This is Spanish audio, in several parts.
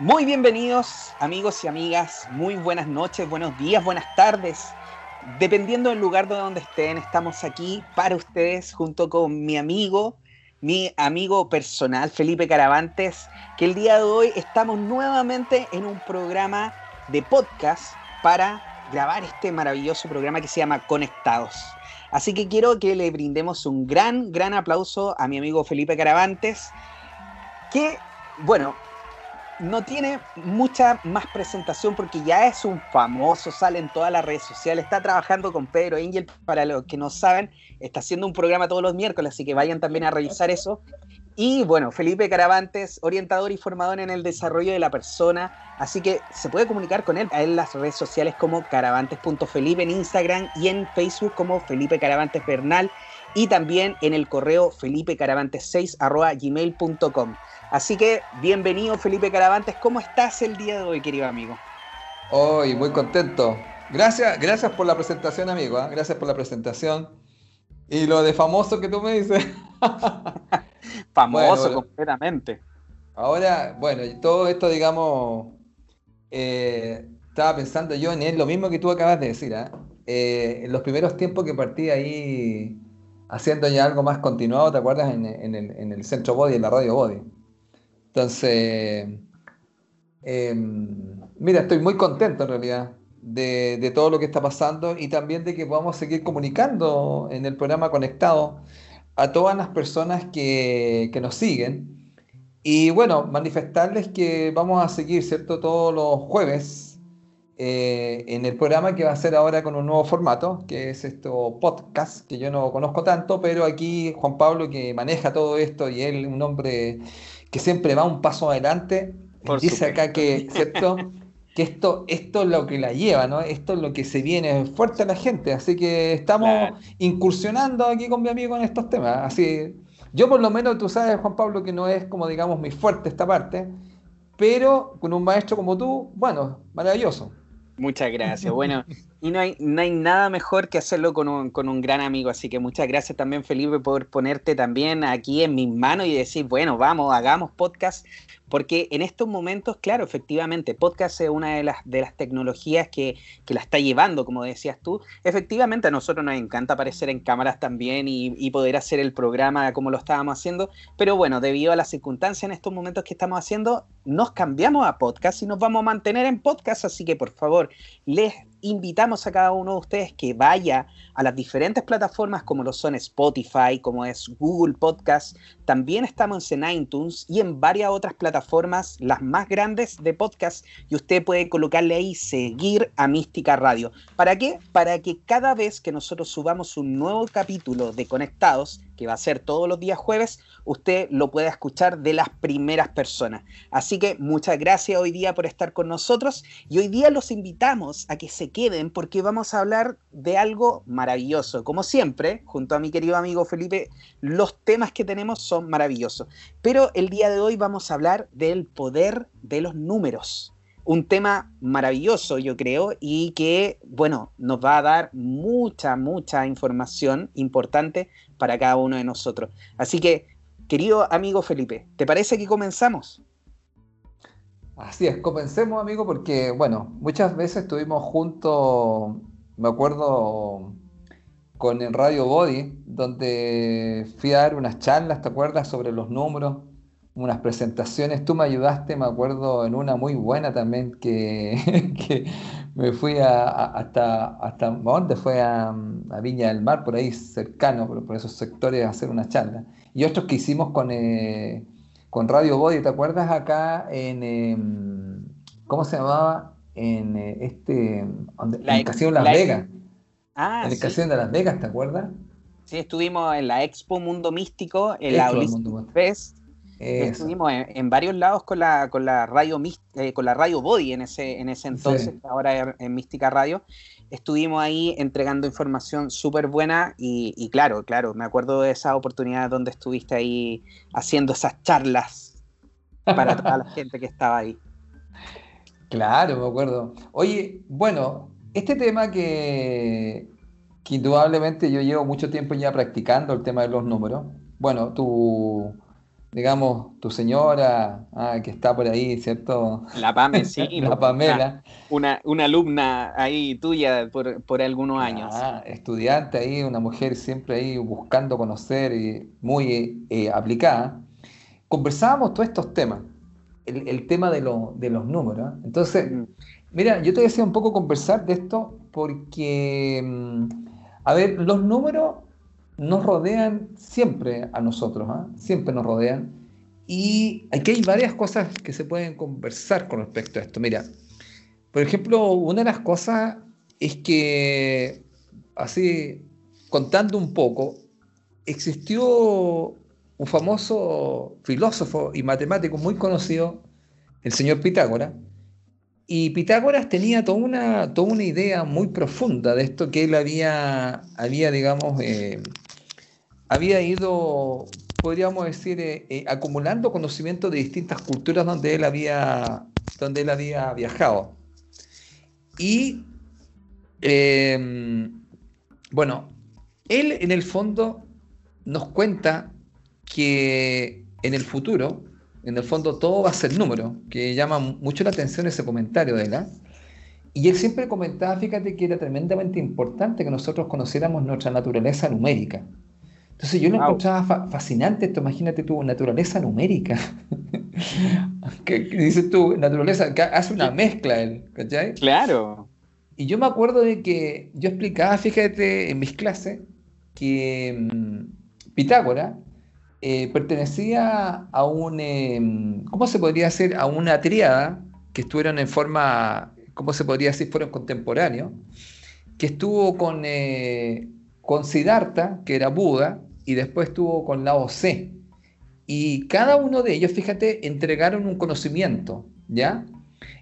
Muy bienvenidos amigos y amigas, muy buenas noches, buenos días, buenas tardes. Dependiendo del lugar de donde estén, estamos aquí para ustedes junto con mi amigo, mi amigo personal Felipe Caravantes, que el día de hoy estamos nuevamente en un programa de podcast para grabar este maravilloso programa que se llama Conectados. Así que quiero que le brindemos un gran, gran aplauso a mi amigo Felipe Caravantes, que, bueno, no tiene mucha más presentación porque ya es un famoso, sale en todas las redes sociales, está trabajando con Pedro Angel, para los que no saben, está haciendo un programa todos los miércoles, así que vayan también a revisar eso. Y bueno, Felipe Caravantes, orientador y formador en el desarrollo de la persona, así que se puede comunicar con él en las redes sociales como caravantes.felipe en Instagram y en Facebook como Felipe Caravantes Bernal y también en el correo felipecaravantes6 gmail.com. Así que bienvenido Felipe Caravantes, ¿cómo estás el día de hoy, querido amigo? Hoy, muy contento. Gracias, gracias por la presentación, amigo. ¿eh? Gracias por la presentación. Y lo de famoso que tú me dices. famoso completamente. Ahora, bueno, todo esto, digamos, eh, estaba pensando yo en él, lo mismo que tú acabas de decir. ¿eh? ¿eh? en los primeros tiempos que partí ahí haciendo ya algo más continuado, ¿te acuerdas? En, el, en el centro Body, en la radio Body. Entonces, em, mira, estoy muy contento en realidad de, todo lo que está pasando y también de que podamos seguir comunicando en el programa Conectado a todas las personas que, nos siguen. Y bueno, manifestarles que vamos a seguir, ¿cierto? Todos los jueves eh, en el programa que va a ser ahora con un nuevo formato, que es esto podcast, que yo no conozco tanto, pero aquí Juan Pablo que maneja todo esto y él, un hombre que siempre va un paso adelante, dice acá que, ¿cierto? que esto, esto es lo que la lleva, ¿no? Esto es lo que se viene fuerte a la gente. Así que estamos incursionando aquí con mi amigo en estos temas. Así, yo por lo menos, tú sabes, Juan Pablo, que no es como, digamos, mi fuerte esta parte, pero con un maestro como tú, bueno, maravilloso. Muchas gracias. Bueno, y no hay, no hay nada mejor que hacerlo con un, con un gran amigo, así que muchas gracias también Felipe por ponerte también aquí en mis manos y decir, bueno, vamos, hagamos podcast porque en estos momentos, claro, efectivamente, podcast es una de las, de las tecnologías que, la está llevando, como decías tú. Efectivamente, a nosotros nos encanta aparecer en cámaras también y, poder hacer el programa como lo estábamos haciendo, pero bueno, debido a las circunstancias en estos momentos que estamos haciendo, nos cambiamos a podcast y nos vamos a mantener en podcast, así que por favor, les invitamos a cada uno de ustedes que vaya a las diferentes plataformas como lo son Spotify, como es Google Podcast. También estamos en iTunes y en varias otras plataformas, las más grandes de podcast. Y usted puede colocarle ahí seguir a Mística Radio. ¿Para qué? Para que cada vez que nosotros subamos un nuevo capítulo de Conectados, que va a ser todos los días jueves, usted lo puede escuchar de las primeras personas. Así que muchas gracias hoy día por estar con nosotros y hoy día los invitamos a que se queden porque vamos a hablar de algo maravilloso. Como siempre, junto a mi querido amigo Felipe, los temas que tenemos son maravillosos. Pero el día de hoy vamos a hablar del poder de los números un tema maravilloso, yo creo, y que, bueno, nos va a dar mucha, mucha información importante para cada uno de nosotros. Así que, querido amigo Felipe, ¿te parece que comenzamos? Así es, comencemos, amigo, porque, bueno, muchas veces estuvimos juntos, me acuerdo, con el Radio Body, donde fui a dar unas charlas, ¿te acuerdas?, sobre los números unas presentaciones. Tú me ayudaste, me acuerdo, en una muy buena también, que, me fui hasta, hasta ¿dónde fue? A, Viña del Mar, por ahí cercano, por, esos sectores, a hacer una charla. Y otros que hicimos con, eh, con Radio Body, ¿te acuerdas? Acá en, em, ¿cómo se llamaba? En eh, este, la, en Casino Las Vegas. Ah, en el Casino de Las Vegas, ¿te acuerdas? Sí, estuvimos en la Expo Mundo Místico, en la Fest, Estuvimos en, varios lados con la, con la radio eh, con la radio Body en ese, en ese entonces, ahora en, Mística Radio. Estuvimos ahí entregando información súper buena y, claro, claro, me acuerdo de esa oportunidad donde estuviste ahí haciendo esas charlas para toda la gente que estaba ahí. Claro, me acuerdo. Oye, bueno, este tema que, que indudablemente yo llevo mucho tiempo ya practicando, el tema de los números. Bueno, tú digamos, tu señora ah, que está por ahí, ¿cierto? La Pame, sí. la Pamela. Una, una, alumna ahí tuya por, por algunos años. Ah, estudiante ahí, una mujer siempre ahí buscando conocer y muy eh, aplicada. Conversábamos todos estos temas, el, tema de, de, los números. ¿eh? Entonces, mm. mira, yo te decía un poco conversar de esto porque, mm, a ver, los números nos rodean siempre a nosotros, ¿ah? siempre nos rodean. Y aquí hay varias cosas que se pueden conversar con respecto a esto. Mira, por ejemplo, una de las cosas es que, así, contando un poco, existió un famoso filósofo y matemático muy conocido, el señor Pitágoras, y Pitágoras tenía toda una, toda una idea muy profunda de esto que él había, había digamos, eh, había ido, podríamos decir, eh, eh, acumulando conocimiento de distintas culturas donde él había, donde él había viajado. Y, em, bueno, él en el fondo nos cuenta que en el futuro, en el fondo todo va a ser número, que llama mucho la atención ese comentario de él. ¿ah? Y él siempre comentaba, fíjate que era tremendamente importante que nosotros conociéramos nuestra naturaleza numérica. Entonces yo lo encontraba fascinante esto, imagínate tu naturaleza numérica. ¿Qué, dices tú? Naturaleza, hace una mezcla él, ¿cachai? Claro. Y yo me acuerdo de que yo explicaba, fíjate, en mis clases, que mm, Pitágoras eh, pertenecía a un, em, ¿cómo se podría decir? A una triada que estuvieron en forma, ¿cómo se podría decir? Fueron contemporáneos, que estuvo con, eh, con Siddhartha, que era Buda, y después estuvo con la OC. Y cada uno de ellos, fíjate, entregaron un conocimiento, ¿ya?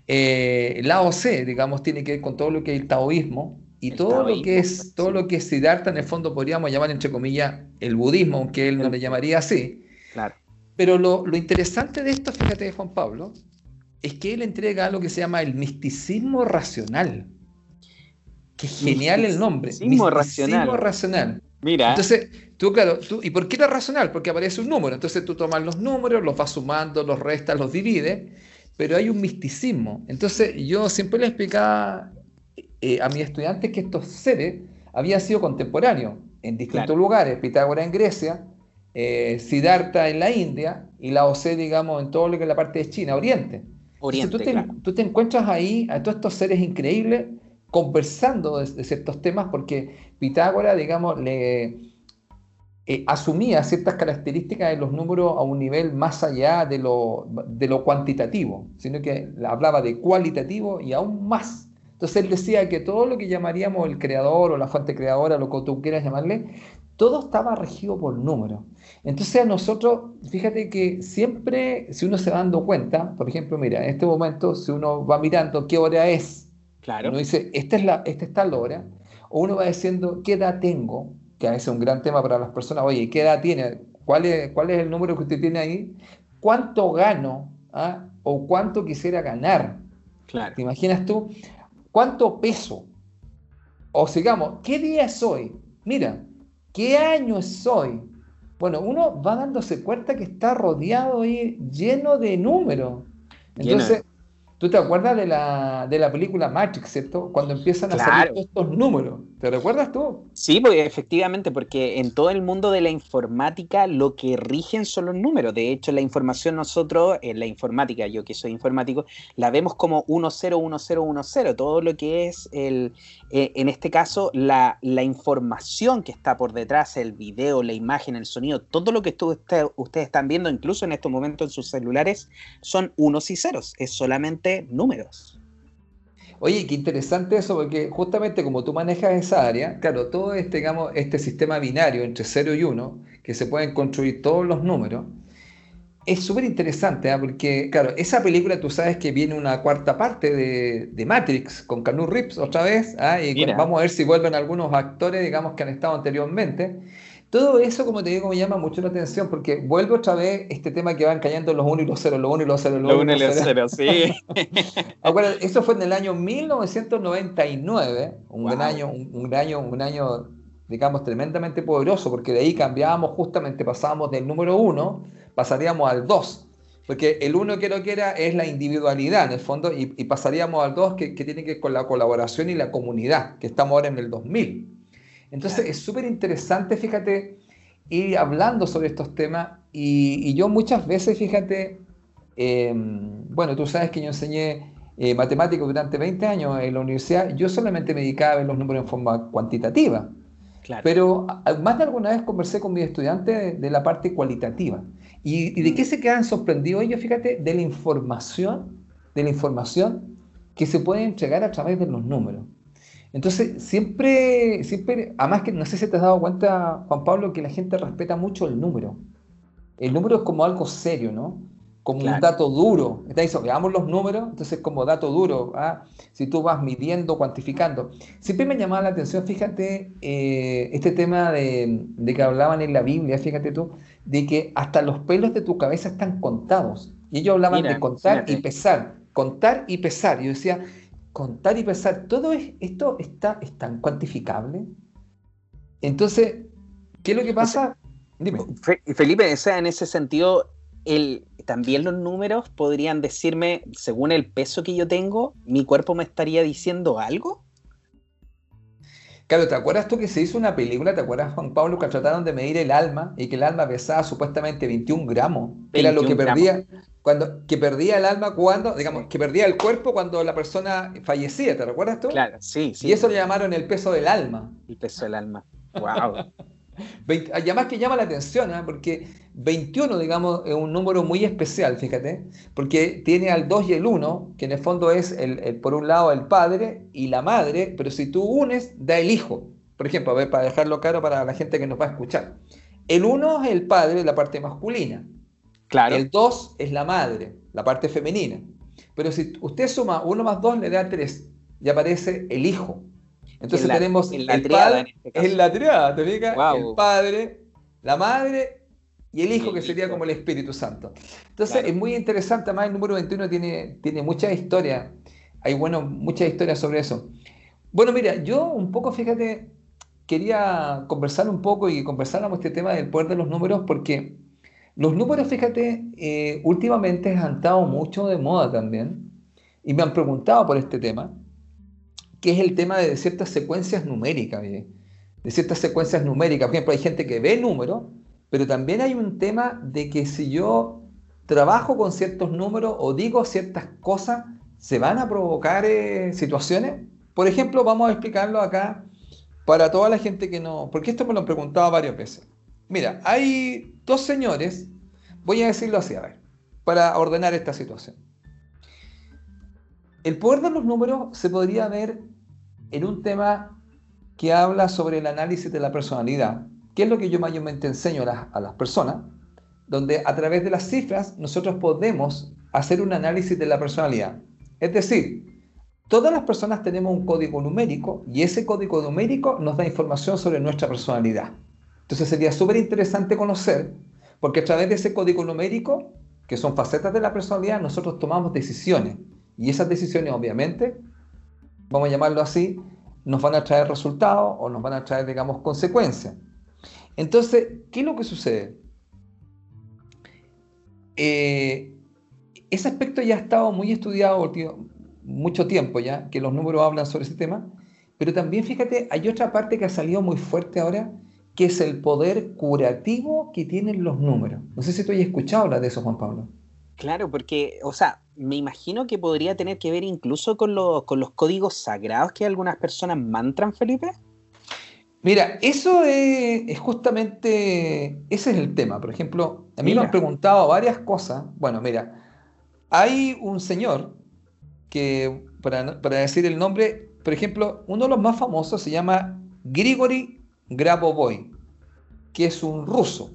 Eh, la OC, digamos, tiene que ver con todo lo que es el taoísmo y todo lo que es todo lo que es Siddhartha, en el fondo podríamos llamar entre comillas el budismo, aunque él no le llamaría así. Claro. Pero lo, lo interesante de esto, fíjate, Juan Pablo, es que él entrega lo que se llama el misticismo racional. Qué genial el nombre. Misticismo, racional. racional. Mira. Entonces, tú, claro, tú, ¿y por qué era racional? Porque aparece un número. Entonces tú tomas los números, los vas sumando, los restas, los divides, pero hay un misticismo. Entonces yo siempre le explicaba eh, a mis estudiantes que estos seres habían sido contemporáneos en distintos lugares. Pitágoras en Grecia, eh, Siddhartha en la India y la OC, digamos, en todo lo que es la parte de China, Oriente. Oriente tú, te, tú te encuentras ahí a todos estos seres increíbles conversando de, ciertos temas porque Pitágoras, digamos, le eh, asumía ciertas características de los números a un nivel más allá de lo, de lo cuantitativo, sino que hablaba de cualitativo y aún más. Entonces él decía que todo lo que llamaríamos el creador o la fuente creadora, lo que tú quieras llamarle, todo estaba regido por números. Entonces a nosotros, fíjate que siempre, si uno se va dando cuenta, por ejemplo, mira, en este momento, si uno va mirando qué hora es, uno dice, esta es, la, esta es tal hora, o uno va diciendo, ¿qué edad tengo? Que a veces es un gran tema para las personas, oye, ¿qué edad tiene? ¿Cuál es, cuál es el número que usted tiene ahí? ¿Cuánto gano? ¿Ah? ¿O cuánto quisiera ganar? Claro. ¿Te imaginas tú? ¿Cuánto peso? O sigamos, ¿qué día es hoy? Mira, ¿qué año es hoy? Bueno, uno va dándose cuenta que está rodeado ahí lleno de números. Entonces, ¿Tú te acuerdas de la, de la película Matrix, ¿cierto? Cuando empiezan a salir estos números. ¿Te recuerdas tú? Sí, porque efectivamente, porque en todo el mundo de la informática lo que rigen son los números. De hecho, la información nosotros, en la informática, yo que soy informático, la vemos como 101010. Todo lo que es, el, eh, en este caso, la, la, información que está por detrás, el video, la imagen, el sonido, todo lo que ustedes están viendo, incluso en estos momentos en sus celulares, son unos y ceros. Es solamente números. Oye, qué interesante eso, porque justamente como tú manejas esa área, claro, todo este, digamos, este sistema binario entre 0 y 1, que se pueden construir todos los números, es súper interesante, ¿ah? porque, claro, esa película tú sabes que viene una cuarta parte de, Matrix con Canu Reeves otra vez, ¿ah? y vamos a ver si vuelven algunos actores, digamos, que han estado anteriormente. Todo eso, como te digo, me llama mucho la atención porque vuelve otra vez este tema que van cayendo los 1 y los 0, los 1 y los 0, los 1 y los 0, sí. eso fue en el año 1999, un gran año, un, año, un año, digamos, tremendamente poderoso porque de ahí cambiábamos justamente, pasábamos del número 1, pasaríamos al 2, porque el 1 que no quiera es la individualidad en el fondo, y, pasaríamos al 2 que, tiene que ver con la colaboración y la comunidad, que estamos ahora en el 2000. Entonces es súper interesante, fíjate, ir hablando sobre estos temas, y, yo muchas veces, fíjate, em, bueno, tú sabes que yo enseñé eh, matemáticos durante 20 años en la universidad, yo solamente me dedicaba a ver los números en forma cuantitativa. Pero más de alguna vez conversé con mis estudiantes de, la parte cualitativa. ¿Y, de qué se quedan sorprendidos ellos? Fíjate, de la información, de la información que se puede entregar a través de los números. Entonces, siempre, siempre, además que no sé si te has dado cuenta, Juan Pablo, que la gente respeta mucho el número. El número es como algo serio, ¿no? como un dato duro. Está veamos los números, entonces como dato duro, ¿ah? si tú vas midiendo, cuantificando. Siempre me llamaba la atención, fíjate, eh, este tema de, que hablaban en la Biblia, fíjate tú, de que hasta los pelos de tu cabeza están contados. Y ellos hablaban de contar y pesar, contar y pesar. Yo decía, contar y pesar, todo esto está, es tan cuantificable. Entonces, ¿qué es lo que pasa? Dime. Felipe, o sea, en ese sentido, el, también los números podrían decirme, según el peso que yo tengo, mi cuerpo me estaría diciendo algo. Claro, ¿te acuerdas tú que se hizo una película, te acuerdas Juan Pablo, que trataron de medir el alma y que el alma pesaba supuestamente 21 gramos? Era lo que perdía, cuando, que perdía el alma cuando, digamos, que perdía el cuerpo cuando la persona fallecía, ¿te recuerdas tú? Claro, sí, sí. Y eso le llamaron el peso del alma. El peso del alma. Wow. además que llama la atención, ¿eh? porque 21, digamos, es un número muy especial, fíjate, porque tiene al 2 y el 1, que en el fondo es, el, por un lado, el padre y la madre, pero si tú unes, da el hijo. Por ejemplo, a ver, para dejarlo claro para la gente que nos va a escuchar. El 1 es el padre, la parte masculina. Claro. El 2 es la madre, la parte femenina. Pero si usted suma 1 más 2, le da 3 y aparece el hijo. Entonces tenemos el padre, este la triada, ¿te fijas? El padre, la madre y el hijo, que sería como el Espíritu Santo. Entonces es muy interesante, además el número 21 tiene, tiene mucha historia, hay bueno, muchas historias sobre eso. Bueno, mira, yo un poco, fíjate, quería conversar un poco y conversáramos este tema del poder de los números porque los números, fíjate, eh, últimamente han estado mucho de moda también y me han preguntado por este tema que es el tema de ciertas secuencias numéricas, de ciertas secuencias numéricas. Por ejemplo, hay gente que ve números, pero también hay un tema de que si yo trabajo con ciertos números o digo ciertas cosas, se van a provocar eh, situaciones. Por ejemplo, vamos a explicarlo acá para toda la gente que no, porque esto me lo han preguntado varias veces. Mira, hay dos señores, voy a decirlo así, a ver, para ordenar esta situación. El poder de los números se podría ver en un tema que habla sobre el análisis de la personalidad, que es lo que yo mayormente enseño a las, personas, donde a través de las cifras nosotros podemos hacer un análisis de la personalidad. Es decir, todas las personas tenemos un código numérico y ese código numérico nos da información sobre nuestra personalidad. Entonces sería súper interesante conocer, porque a través de ese código numérico, que son facetas de la personalidad, nosotros tomamos decisiones. Y esas decisiones, obviamente, vamos a llamarlo así, nos van a traer resultados o nos van a traer, digamos, consecuencias. Entonces, ¿qué es lo que sucede? Eh, ese aspecto ya ha estado muy estudiado mucho tiempo ya, que los números hablan sobre ese tema, pero también fíjate, hay otra parte que ha salido muy fuerte ahora, que es el poder curativo que tienen los números. No sé si tú has escuchado hablar de eso, Juan Pablo. Claro, porque, o sea, me imagino que podría tener que ver incluso con, con los códigos sagrados que algunas personas mantran, Felipe. Mira, eso es, justamente, ese es el tema. Por ejemplo, a mí me han preguntado varias cosas. Bueno, mira, hay un señor que, para, para, decir el nombre, por ejemplo, uno de los más famosos se llama Grigori Grabovoi, que es un ruso.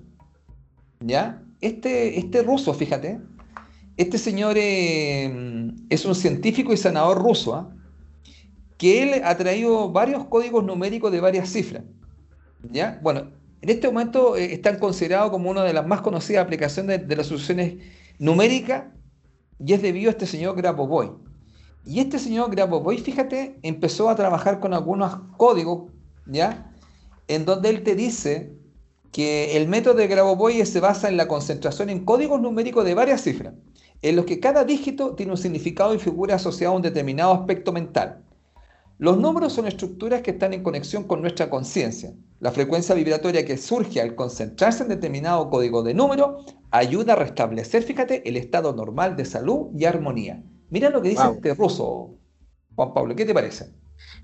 ¿Ya? Este, este ruso, fíjate, este señor eh, es un científico y sanador ruso, ¿ah? que él ha traído varios códigos numéricos de varias cifras. ¿ya? Bueno, en este momento eh, están considerados como una de las más conocidas aplicaciones de, las soluciones numéricas y es debido a este señor Grabovoi. Y este señor Grabovoi, fíjate, empezó a trabajar con algunos códigos, ¿ya? En donde él te dice que el método de Grabovoi se basa en la concentración en códigos numéricos de varias cifras, en los que cada dígito tiene un significado y figura asociado a un determinado aspecto mental. Los números son estructuras que están en conexión con nuestra conciencia. La frecuencia vibratoria que surge al concentrarse en determinado código de número ayuda a restablecer, fíjate, el estado normal de salud y armonía. Mira lo que dice este ruso, Juan Pablo, ¿qué te parece?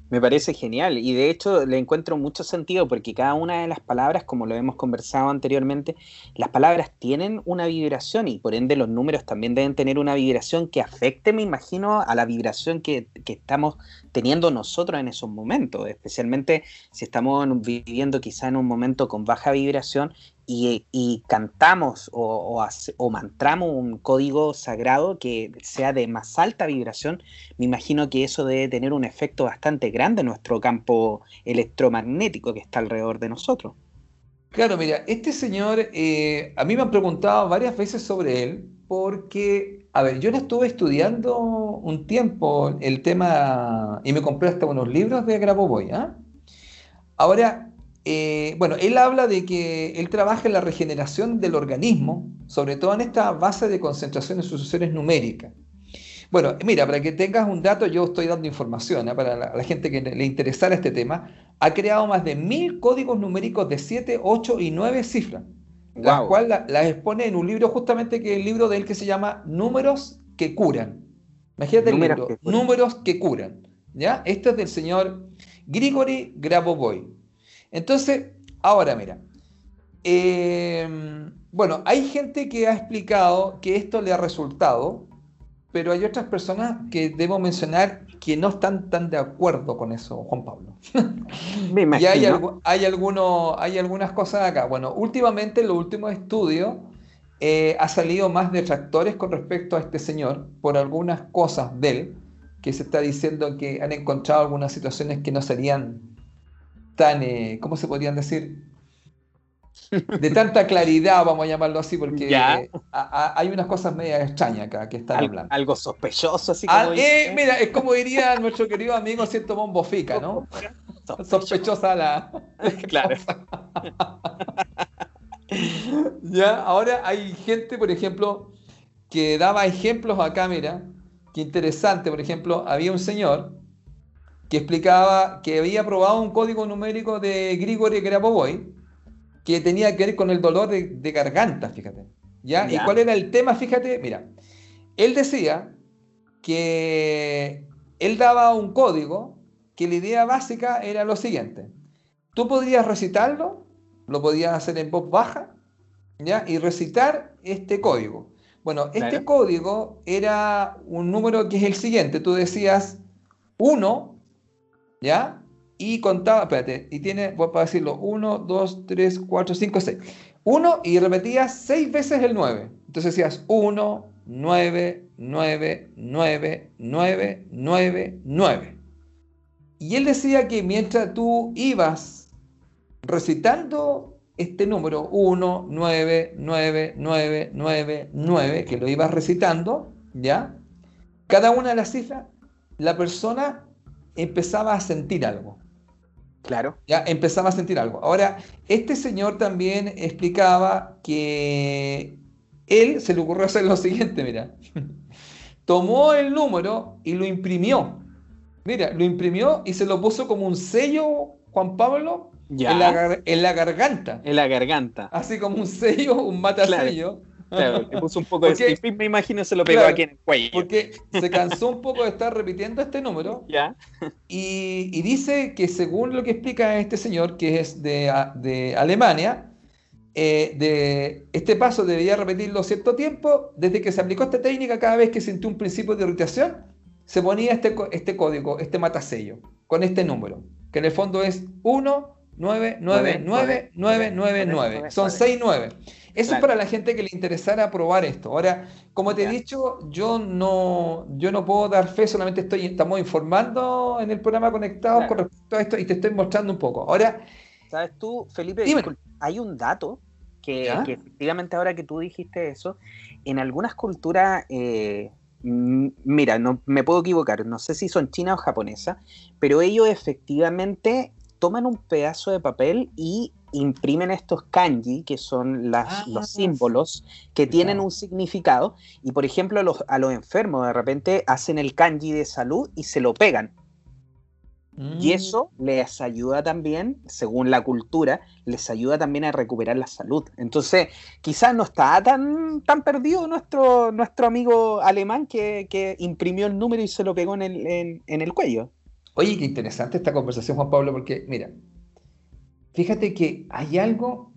Me parece genial. Y de hecho le encuentro mucho sentido porque cada una de las palabras, como lo hemos conversado anteriormente, las palabras tienen una vibración y por ende los números también deben tener una vibración que afecte, me imagino, a la vibración que, que estamos teniendo nosotros en esos momentos, especialmente si estamos viviendo quizá en un momento con baja vibración y, cantamos o, mantramos un código sagrado que sea de más alta vibración, me imagino que eso debe tener un efecto bastante grande en nuestro campo electromagnético que está alrededor de nosotros. Claro, mira, este señor, eh, a mí me han preguntado varias veces sobre él, porque, a ver, yo le estuve estudiando un tiempo el tema y me compré hasta unos libros de Grabovoi. ¿ah? Ahora, eh, bueno, él habla de que él trabaja en la regeneración del organismo, sobre todo en esta base de concentración en sucesiones numéricas. Bueno, mira, para que tengas un dato, yo estoy dando información ¿eh? para la, gente que le interesara este tema. Ha creado más de mil códigos numéricos de 7, 8 y 9 cifras, las cuales las expone en un libro justamente que es el libro de él que se llama Números que curan. Imagínate el libro, Números que curan. ¿ya? Esto es del señor Grigori Grabovoi. Entonces, ahora mira, em, bueno, hay gente que ha explicado que esto le ha resultado, pero hay otras personas que debo mencionar que no están tan de acuerdo con eso, Juan Pablo. Me y hay, hay, hay algunas cosas acá. Bueno, últimamente en los últimos estudios eh, ha salido más detractores con respecto a este señor por algunas cosas de él, que se está diciendo que han encontrado algunas situaciones que no serían tan, eh, ¿cómo se podrían decir? De tanta claridad, vamos a llamarlo así, porque hay unas cosas medio extrañas acá que están hablando. Algo sospechoso, así como. Eh, mira, es como diría nuestro querido amigo Cierto Bombofica, ¿no? Sospechosa la. Claro. ya, ahora hay gente, por ejemplo, que daba ejemplos acá, mira, qué interesante, por ejemplo, había un señor que explicaba que había probado un código numérico de Grigori Grabovoi que tenía que ver con el dolor de, garganta, fíjate. ¿ya? ¿Y cuál era el tema? Fíjate, mira, él decía que él daba un código que la idea básica era lo siguiente. Tú podrías recitarlo, lo podías hacer en voz baja, ¿ya? Y recitar este código. Bueno, este código era un número que es el siguiente. Tú decías 1 ¿ya? Y contaba, espérate, y tiene, voy a decirlo, 1, 2, 3, 4, 5, 6. 1 y repetías 6 veces el 9. Entonces decías 1, 9, 9, 9, 9, 9, 9. Y él decía que mientras tú ibas recitando este número 1, 9, 9, 9, 9, 9, que lo ibas recitando, ¿ya? Cada una de las cifras, la persona empezaba a sentir algo. Claro. Ya empezaba a sentir algo. Ahora, este señor también explicaba que él se le ocurrió hacer lo siguiente, mira. Tomó el número y lo imprimió. Mira, lo imprimió y se lo puso como un sello, Juan Pablo, En, la, en, la, garganta. En la garganta. Así como un sello, un matasello. Claro, le puso un poco de me imagino se lo pegó aquí en el cuello. Porque se cansó un poco de estar repitiendo este número. ¿Ya? Y, dice que según lo que explica este señor, que es de, de Alemania, eh, de este paso debía repetirlo cierto tiempo. Desde que se aplicó esta técnica, cada vez que sintió un principio de irritación, se ponía este, este código, este matasello, con este número, que en el fondo es 1, 9, 9, 9, 9, 9, 9. Son 6, 9. Eso es para la gente que le interesara probar esto. Ahora, como te he dicho, yo no, yo no puedo dar fe, solamente estoy, estamos informando en el programa Conectados con respecto a esto y te estoy mostrando un poco. Ahora, ¿sabes tú, Felipe? hay un dato que, efectivamente ahora que tú dijiste eso, en algunas culturas, eh, mira, no me puedo equivocar, no sé si son china o japonesa, pero ellos efectivamente toman un pedazo de papel y imprimen estos kanji, que son las, los Ah, símbolos que tienen un significado, y por ejemplo los- a los enfermos de repente hacen el kanji de salud y se lo pegan. Y Mm. eso les ayuda también, según la cultura, les ayuda también a recuperar la salud. Entonces, quizás no está tan, tan perdido nuestro, nuestro amigo alemán que, que imprimió el número y se lo pegó en el, en- en el cuello. Oye, qué interesante esta conversación, Juan Pablo, porque mira, fíjate que hay algo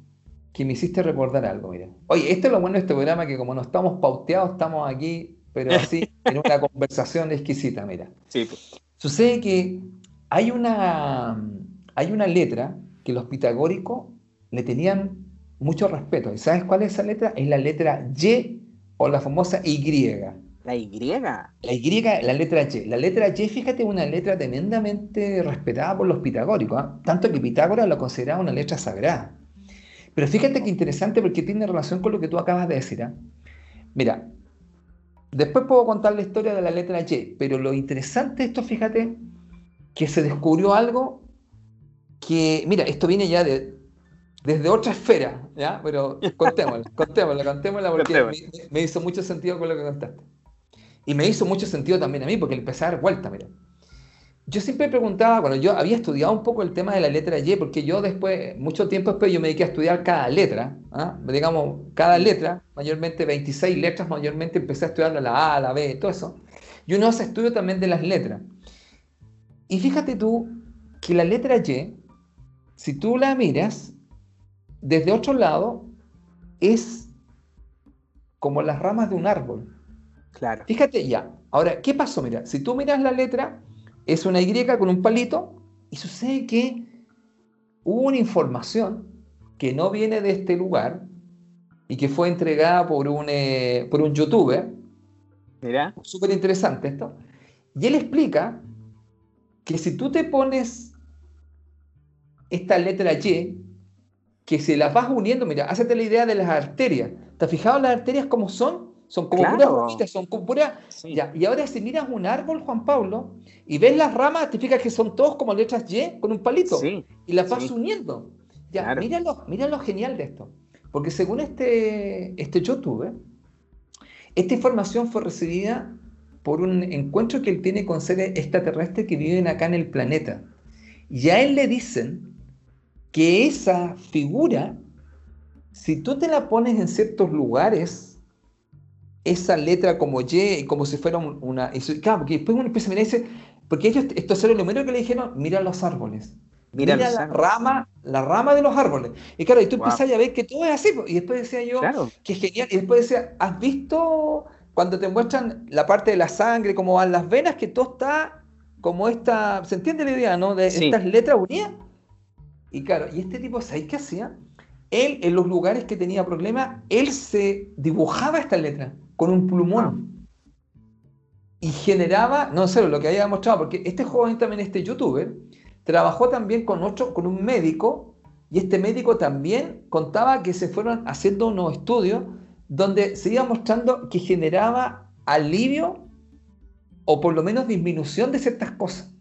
que me hiciste recordar algo, mira. Oye, esto es lo bueno de este programa, que como no estamos pauteados, estamos aquí, pero así, en una conversación exquisita, mira. Sí, Sucede que hay una, hay una letra que los pitagóricos le tenían mucho respeto. ¿Y sabes cuál es esa letra? Es la letra Y o la famosa Y. la Y. La Y, la letra Y. La letra Y, fíjate, es una letra tremendamente respetada por los pitagóricos, ¿ah? tanto que Pitágoras la consideraba una letra sagrada. Pero fíjate que interesante porque tiene relación con lo que tú acabas de decir. ¿ah? Mira, después puedo contar la historia de la letra Y, pero lo interesante de esto, fíjate, que se descubrió algo que, mira, esto viene ya de, desde otra esfera, ¿ya? Pero contémosla, contémosla, contémosla porque me, me hizo mucho sentido con lo que contaste. Y me hizo mucho sentido también a mí, porque empecé a dar vuelta, mira. Yo siempre preguntaba, bueno, yo había estudiado un poco el tema de la letra Y, porque yo después, mucho tiempo después, yo me dediqué a estudiar cada letra, ¿ah? digamos, cada letra, mayormente 26 letras, mayormente empecé a estudiar la A, la B, todo eso. Y uno hace estudio también de las letras. Y fíjate tú que la letra Y, si tú la miras, desde otro lado, es como las ramas de un árbol. Claro. Fíjate ya. Ahora, ¿qué pasó? Mira, si tú miras la letra, es una Y con un palito y sucede que hubo una información que no viene de este lugar y que fue entregada por un, eh, por un youtuber, Mira. súper interesante esto, y él explica que si tú te pones esta letra Y, que se las vas uniendo, mira, hazte la idea de las arterias. ¿Te has fijado las arterias como son? Son como puras Claro. bolitas, son como puras... Sí. Ya, y ahora si miras un árbol, Juan Pablo, y ves las ramas, te fijas que son todos como letras Y con un palito. Sí. Y las vas sí. uniendo. Ya, Claro. mira, lo, mira lo genial de esto. Porque según este, este youtuber, esta información fue recibida por un encuentro que él tiene con seres extraterrestres que viven acá en el planeta. Y a él le dicen que esa figura, si tú te la pones en ciertos lugares, esa letra como Y, como si fuera un- una... y claro, porque después uno empieza a mirar y dice, porque ellos, estos seres lo primero que le dijeron, mira los árboles. Mira la árboles. rama, la rama de los árboles. Y claro, y tú Wow. empiezas a ver que todo es así. Y después decía yo, Claro. que genial. Y después decía, ¿has visto cuando te muestran la parte de la sangre, cómo van las venas, que todo está como esta, ¿se entiende la idea, no? De Sí. estas letras unidas. Y claro, y este tipo, ¿sabes qué hacía? Él, en los lugares que tenía problemas, él se dibujaba estas letras con un plumón. Y generaba, no sé, lo que había demostrado, porque este joven también, este youtuber, trabajó también con otro, con un médico, y este médico también contaba que se fueron haciendo unos estudios donde se iba mostrando que generaba alivio o por lo menos disminución de ciertas cosas.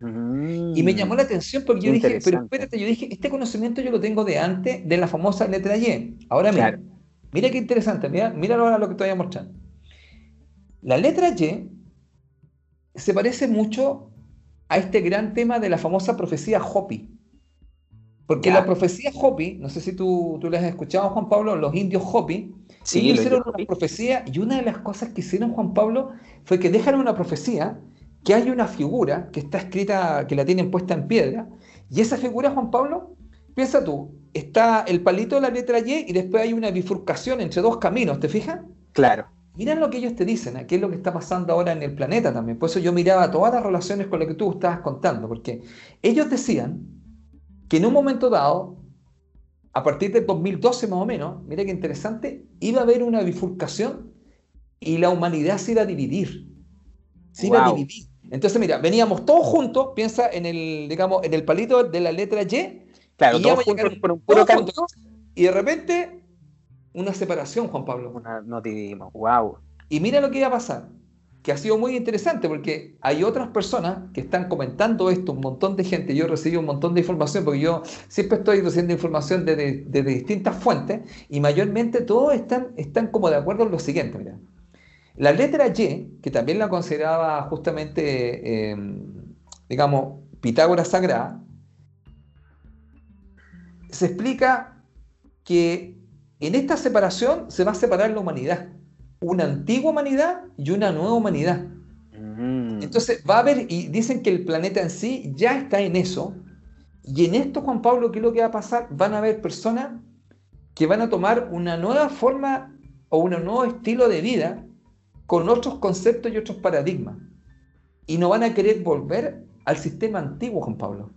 Y me llamó la atención porque yo dije, pero espérate, yo dije, este conocimiento yo lo tengo de antes de la famosa letra Y. Ahora mira, Claro. mira qué interesante, mira, mira ahora lo que te voy a mostrar. La letra Y se parece mucho a este gran tema de la famosa profecía Hopi. Porque Ya. la profecía Hopi, no sé si tú, tú la has escuchado, Juan Pablo, los indios Hopi, Sí, ellos lo hicieron una profecía y una de las cosas que hicieron Juan Pablo fue que dejaron una profecía que hay una figura que está escrita, que la tienen puesta en piedra, y esa figura, Juan Pablo, piensa tú, está el palito de la letra Y y después hay una bifurcación entre dos caminos, ¿te fijas? Claro. Miren lo que ellos te dicen, ¿eh? qué es lo que está pasando ahora en el planeta también. Por eso yo miraba todas las relaciones con lo que tú estabas contando, porque ellos decían que en un momento dado, a partir del 2012 más o menos, mira qué interesante, iba a haber una bifurcación y la humanidad se iba a dividir. Se iba a dividir. Entonces, mira, veníamos todos juntos, piensa en el, digamos, en el palito de la letra Y, Claro, Y todos juntos por un puro juntos, y de repente una separación, Juan Pablo. Una- Nos dividimos. Wow. Y mira lo que iba a pasar. que ha sido muy interesante porque hay otras personas que están comentando esto, un montón de gente, yo recibí un montón de información porque yo siempre estoy recibiendo información desde, distintas fuentes y mayormente todos están, están como de acuerdo en lo siguiente, mira. La letra Y, que también la consideraba justamente, eh, digamos, Pitágoras Sagrada, se explica que en esta separación se va a separar la humanidad una antigua humanidad y una nueva humanidad. Mm. Entonces va a haber, y dicen que el planeta en sí ya está en eso, y en esto, Juan Pablo, ¿qué es lo que va a pasar? Van a haber personas que van a tomar una nueva forma o un nuevo estilo de vida con otros conceptos y otros paradigmas. Y no van a querer volver al sistema antiguo, Juan Pablo.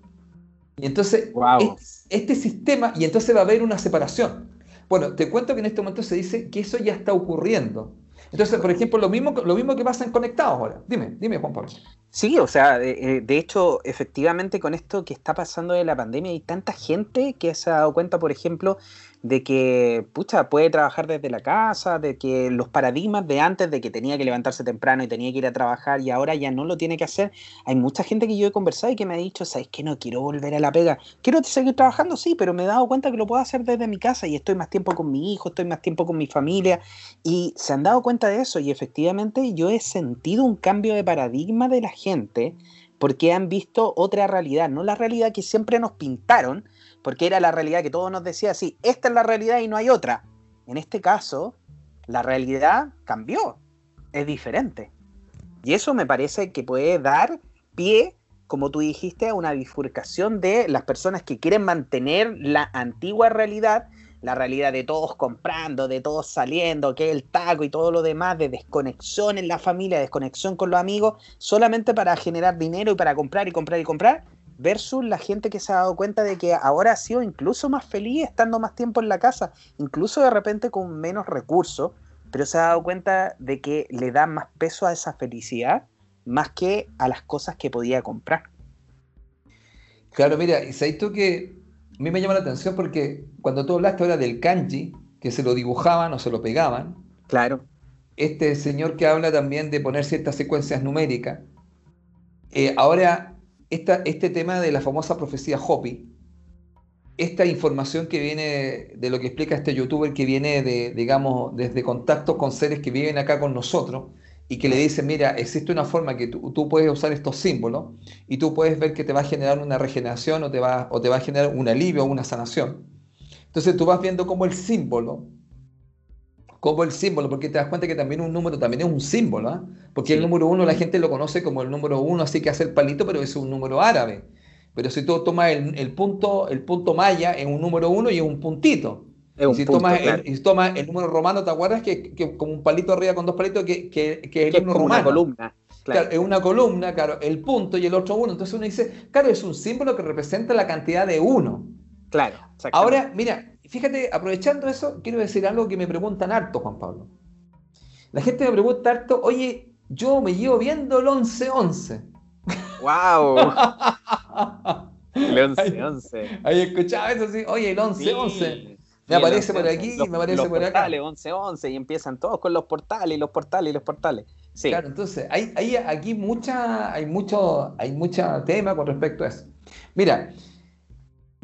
Y entonces, este, este, sistema, y entonces va a haber una separación. Bueno, te cuento que en este momento se dice que eso ya está ocurriendo. Entonces, por ejemplo, lo mismo, lo mismo que pasa en Conectados ahora. Dime, dime, Juan Pablo. Sí, o sea, de, de, hecho, efectivamente, con esto que está pasando de la pandemia, hay tanta gente que se ha dado cuenta, por ejemplo, de que, pucha, puede trabajar desde la casa, de que los paradigmas de antes, de que tenía que levantarse temprano y tenía que ir a trabajar y ahora ya no lo tiene que hacer, hay mucha gente que yo he conversado y que me ha dicho, sabes que no quiero volver a la pega, quiero seguir trabajando, sí, pero me he dado cuenta que lo puedo hacer desde mi casa y estoy más tiempo con mi hijo, estoy más tiempo con mi familia y se han dado cuenta de eso y efectivamente yo he sentido un cambio de paradigma de la gente porque han visto otra realidad, no la realidad que siempre nos pintaron, porque era la realidad que todos nos decía así, esta es la realidad y no hay otra. En este caso, la realidad cambió, es diferente. Y eso me parece que puede dar pie, como tú dijiste, a una bifurcación de las personas que quieren mantener la antigua realidad, la realidad de todos comprando, de todos saliendo, que el taco y todo lo demás, de desconexión en la familia, desconexión con los amigos, solamente para generar dinero y para comprar y comprar y comprar, versus la gente que se ha dado cuenta de que ahora ha sido incluso más feliz estando más tiempo en la casa, incluso de repente con menos recursos, pero se ha dado cuenta de que le da más peso a esa felicidad más que a las cosas que podía comprar. Claro, mira, y sabes tú que a mí me llama la atención porque cuando tú hablaste ahora del kanji, que se lo dibujaban o se lo pegaban, claro. Este señor que habla también de poner ciertas secuencias numéricas, eh, ahora este tema de la famosa profecía Hopi, esta información que viene de lo que explica este youtuber que viene de, digamos, desde contactos con seres que viven acá con nosotros y que le dicen, mira, existe una forma que tú, puedes usar estos símbolos y tú puedes ver que te va a generar una regeneración o te va, o te va a generar un alivio o una sanación. Entonces tú vas viendo cómo el símbolo como el símbolo, porque te das cuenta que también un número también es un símbolo, ¿ah? porque el número uno la gente lo conoce como el número uno, así que hace el palito, pero es un número árabe. Pero si tú tomas el, punto, el punto maya es un número uno y es un puntito. y si tomas, el, tomas el número romano, ¿te acuerdas? Que, que como un palito arriba con dos palitos, que, que, que es el número romano. Una columna. Claro. es una columna, claro, el punto y el otro uno. Entonces uno dice, claro, es un símbolo que representa la cantidad de uno. Claro. Ahora, mira, fíjate, aprovechando eso, quiero decir algo que me preguntan harto, Juan Pablo. La gente me pregunta harto, oye, yo me llevo viendo el 11-11. ¡Wow! el 11-11. Ahí escuchaba eso, sí, oye, el 11-11. me aparece por aquí, me aparece por acá. Portales, 11-11, y empiezan todos con los portales, y los portales, y los portales. Sí. Claro, entonces, hay, hay aquí mucha, hay mucho, hay mucha tema con respecto a eso. Mira,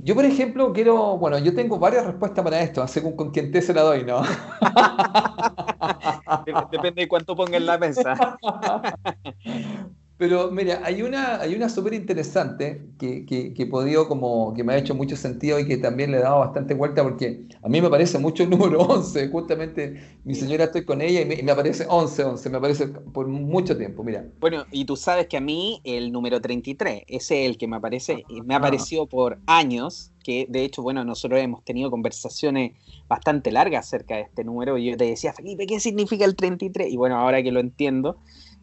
yo, por ejemplo, quiero, bueno, yo tengo varias respuestas para esto, según con quién te se la doy, ¿no? Depende de cuánto ponga en la mesa. Pero mira, hay una, hay una súper interesante que, que, que, he podido como, que me ha hecho mucho sentido y que también le he dado bastante vuelta porque a mí me parece mucho el número 11, justamente mi señora estoy con ella y me, me aparece 11, 11, me aparece por mucho tiempo, mira. Bueno, y tú sabes que a mí el número 33, ese es el que me aparece, me ha aparecido por años, que de hecho, bueno, nosotros hemos tenido conversaciones bastante largas acerca de este número y yo te decía, Felipe, ¿qué significa el 33? Y bueno, ahora que lo entiendo,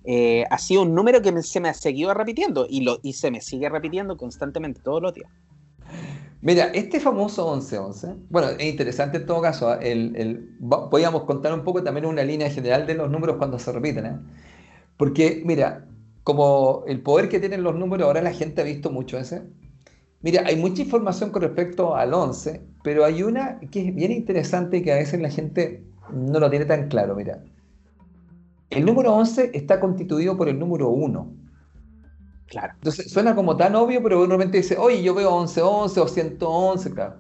eh, ha sido un número que se me ha seguido repitiendo y, se me sigue repitiendo constantemente todos los días. Mira, este famoso 1111, bueno, es interesante en todo caso, ¿ah? el, podríamos contar un poco también una línea general de los números cuando se repiten, ¿eh? porque mira, como el poder que tienen los números, ahora la gente ha visto mucho ese. Mira, hay mucha información con respecto al 11, pero hay una que es bien interesante y que a veces la gente no lo tiene tan claro, mira. El número 11 está constituido por el número 1. Claro. Entonces suena como tan obvio, pero uno realmente dice, oye, yo veo 11, 11 o 111, claro.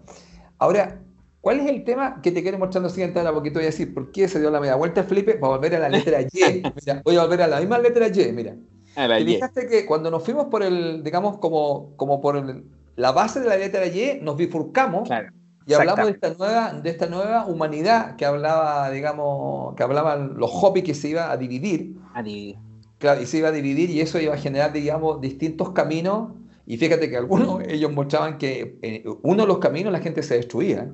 Ahora, ¿cuál es el tema que te quiero mostrar en la siguiente hora? Porque te voy a decir, ¿por qué se dio la media vuelta Felipe? Para volver a la letra Y. Mira, voy a volver a la misma letra Y, mira. Te fijaste que cuando nos fuimos por el, digamos, como, como por la base de la letra Y, nos bifurcamos y hablamos de esta, nueva, de esta nueva humanidad que hablaba, digamos, que hablaban los hobbies que se iba a dividir. A dividir. Claro, y se iba a dividir y eso iba a generar, digamos, distintos caminos. Y fíjate que algunos, ellos mostraban que eh, uno de los caminos la gente se destruía.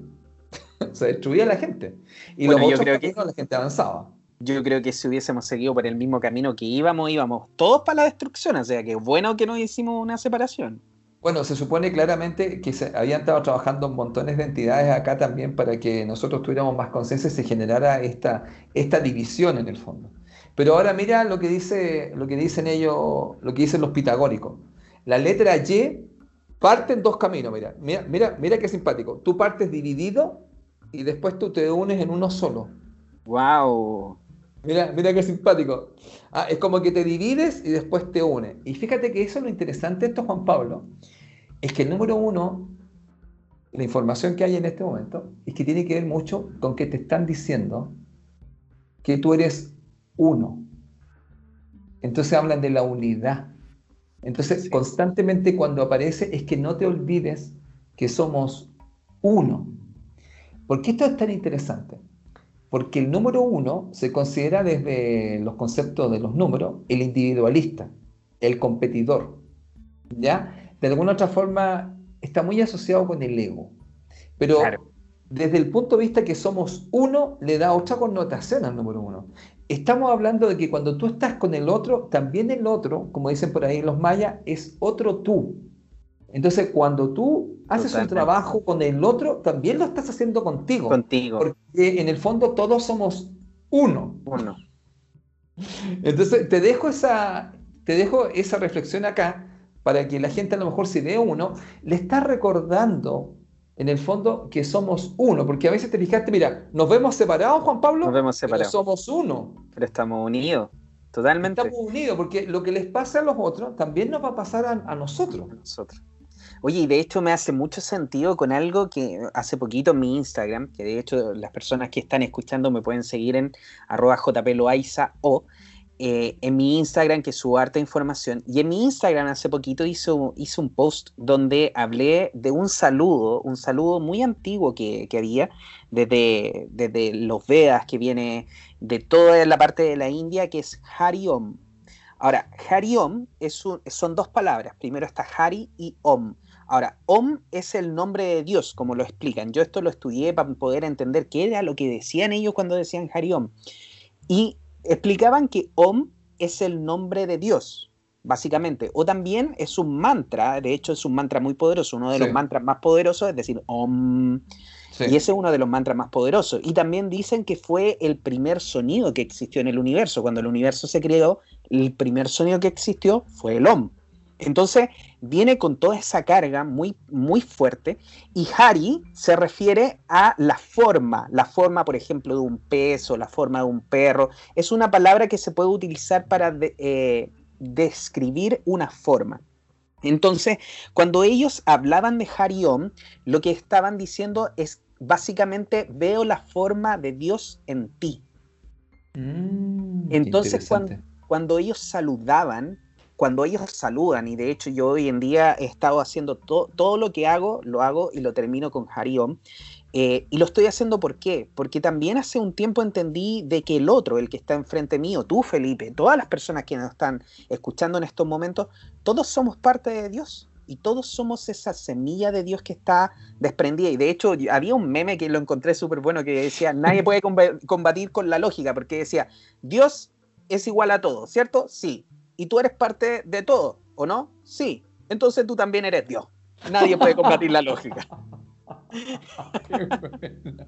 se destruía la gente. Y los otros caminos que... la gente avanzaba. Yo creo que si hubiésemos seguido por el mismo camino que íbamos, íbamos todos para la destrucción. O sea que bueno que no hicimos una separación. Bueno, se supone claramente que se habían estado trabajando montones de entidades acá también para que nosotros tuviéramos más conciencia y se generara esta, esta división en el fondo. Pero ahora mira lo que, dice, lo que dicen ellos, lo que dicen los pitagóricos. La letra Y parte en dos caminos, mira, mira, mira, mira qué simpático. Tú partes dividido y después tú te unes en uno solo. Wow. Mira, mira qué simpático. Ah, es como que te divides y después te unes. Y fíjate que eso es lo interesante de esto, Juan Pablo, es que el número uno, la información que hay en este momento, es que tiene que ver mucho con que te están diciendo que tú eres uno. Entonces hablan de la unidad. Entonces, constantemente cuando aparece es que no te olvides que somos uno. ¿Por qué esto es tan interesante? Porque el número uno se considera desde los conceptos de los números el individualista, el competidor. ¿Ya? De alguna otra forma está muy asociado con el ego. Pero desde el punto de vista que somos uno, le da otra connotación al número uno estamos hablando de que cuando tú estás con el otro, también el otro, como dicen por ahí los mayas, es otro tú. Entonces, cuando tú haces un trabajo con el otro, también lo estás haciendo contigo. Contigo. Porque en el fondo todos somos uno. Uno. Entonces, te dejo esa, te dejo esa reflexión acá para que la gente a lo mejor si ve uno, le está recordando en el fondo que somos uno, porque a veces te fijaste, mira, nos vemos separados, Juan Pablo, nos vemos separados. Pero somos uno. Pero estamos unidos, totalmente. Estamos unidos, porque lo que les pasa a los otros también nos va a pasar a, nosotros. nosotros. Oye, y de hecho me hace mucho sentido con algo que hace poquito en mi Instagram, que de hecho las personas que están escuchando me pueden seguir en arroba jploaiza o eh, en mi Instagram que subo harta información. Y en mi Instagram hace poquito hizo, hizo un post donde hablé de un saludo, un saludo muy antiguo que, había desde, desde, los Vedas, que viene de toda la parte de la India, que es Hari Om. Ahora, Hari Om es son dos palabras. Primero está Hari y Om. Ahora, Om es el nombre de Dios, como lo explican. Yo esto lo estudié para poder entender qué era lo que decían ellos cuando decían Hari Om. Y explicaban que Om es el nombre de Dios, básicamente, o también es un mantra, de hecho es un mantra muy poderoso, uno de los mantras más poderosos, es decir, Om. Y ese es uno de los mantras más poderosos. Y también dicen que fue el primer sonido que existió en el universo. Cuando el universo se creó, el primer sonido que existió fue el Om. Entonces viene con toda esa carga muy, muy fuerte y Hari se refiere a la forma, la forma, por ejemplo, de un pez o la forma de un perro. Es una palabra que se puede utilizar para eh, describir una forma. Entonces, cuando ellos hablaban de Om, lo que estaban diciendo es básicamente veo la forma de Dios en ti. Mm, Entonces, cuando, cuando ellos saludaban, cuando ellos saludan, y de hecho yo hoy en día he estado haciendo todo lo que hago, lo hago y lo termino con Hariom. Eh, y lo estoy haciendo ¿por qué? Porque también hace un tiempo entendí de que el otro, el que está enfrente mío, tú Felipe, todas las personas que nos están escuchando en estos momentos, todos somos parte de Dios y todos somos esa semilla de Dios que está desprendida. Y de hecho había un meme que lo encontré súper bueno que decía, nadie puede combatir con la lógica, porque decía, Dios es igual a todo, ¿cierto? Sí, y tú eres parte de todo, ¿o no? Sí. Entonces tú también eres Dios. Nadie puede combatir la lógica.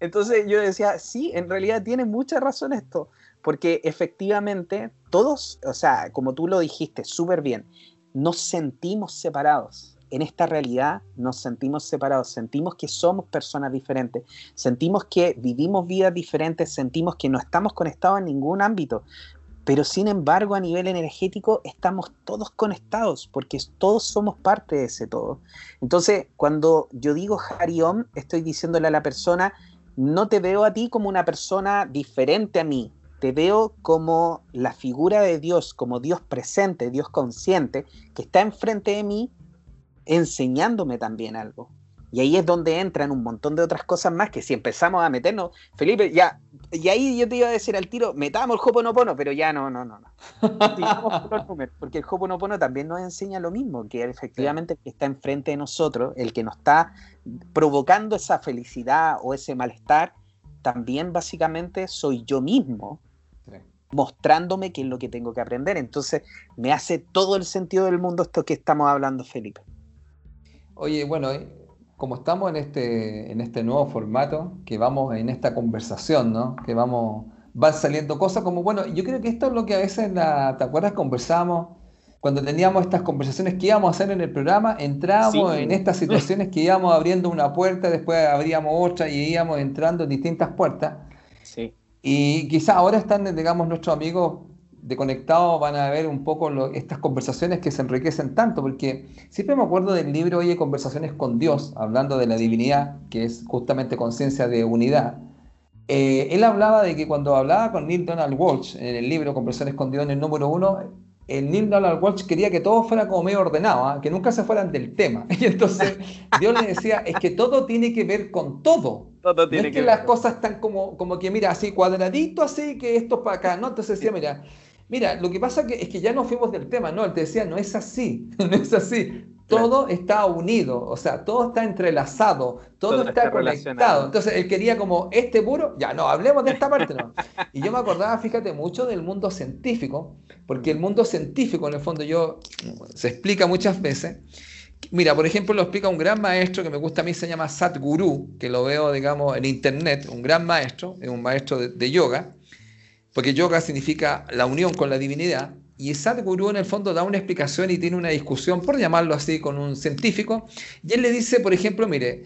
Entonces yo decía, sí, en realidad tiene mucha razón esto, porque efectivamente todos, o sea, como tú lo dijiste súper bien, nos sentimos separados. en esta realidad nos sentimos separados, sentimos que somos personas diferentes, sentimos que vivimos vidas diferentes, sentimos que no estamos conectados en ningún ámbito, pero sin embargo a nivel energético estamos todos conectados porque todos somos parte de ese todo. Entonces, cuando yo digo Hariom, estoy diciéndole a la persona, no te veo a ti como una persona diferente a mí, te veo como la figura de Dios, como Dios presente, Dios consciente, que está enfrente de mí enseñándome también algo. Y ahí es donde entran un montón de otras cosas más que si empezamos a meternos, Felipe, ya, y ahí yo te iba a decir al tiro, metamos el Hoponopono, pero ya no, no, no, no. porque el Hoponopono también nos enseña lo mismo, que efectivamente el que está enfrente de nosotros, el que nos está provocando esa felicidad o ese malestar, también básicamente soy yo mismo mostrándome qué es lo que tengo que aprender. Entonces, me hace todo el sentido del mundo esto que estamos hablando, Felipe. Oye, bueno, eh, como estamos en este, en este nuevo formato, que vamos en esta conversación, ¿no? Que vamos, van saliendo cosas como, bueno, yo creo que esto es lo que a veces, la, ¿te acuerdas? Conversamos cuando teníamos estas conversaciones que íbamos a hacer en el programa, entrábamos en estas situaciones que íbamos abriendo una puerta, después abríamos otra y íbamos entrando en distintas puertas. Sí. Y quizá ahora están, digamos, nuestros amigos de conectados van a ver un poco estas conversaciones que se enriquecen tanto, porque siempre me acuerdo del libro Oye, Conversaciones con Dios, hablando de la divinidad, que es justamente conciencia de unidad. Eh, él hablaba de que cuando hablaba con Neil Donald Walsh en el libro Conversaciones con Dios en el número uno, el Neil Donald Walsh quería que todo fuera como medio ordenado, ¿ah? que nunca se fueran del tema. Y entonces Dios le decía, es que todo tiene que ver con todo. Todo tiene no es que, las cosas están como, como que, mira, así cuadradito, así que esto es para acá, ¿no? Entonces decía, mira, mira, lo que pasa que, es que ya no fuimos del tema, ¿no? Él te decía, no es así, no es así. Todo está unido, o sea, todo está entrelazado, todo, está, conectado. Entonces él quería como este puro, ya no, hablemos de esta parte, no. Y yo me acordaba, fíjate, mucho del mundo científico, porque el mundo científico, en el fondo, yo se explica muchas veces. Mira, por ejemplo, lo explica un gran maestro que me gusta a mí, se llama Sadhguru, que lo veo, digamos, en internet, un gran maestro, es un maestro de yoga, porque yoga significa la unión con la divinidad, y Sadhguru en el fondo da una explicación y tiene una discusión, por llamarlo así, con un científico, y él le dice, por ejemplo, mire,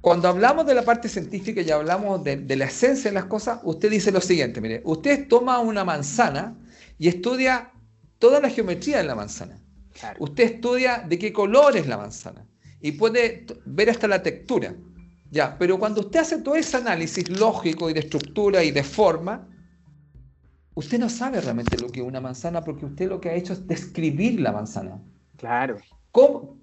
cuando hablamos de la parte científica y hablamos de, la esencia de las cosas, usted dice lo siguiente, mire, usted toma una manzana y estudia toda la geometría de la manzana. Usted estudia de qué color es la manzana y puede ver hasta la textura. Ya, pero cuando usted hace todo ese análisis lógico y de estructura y de forma, usted no sabe realmente lo que es una manzana porque usted lo que ha hecho es describir la manzana. Claro.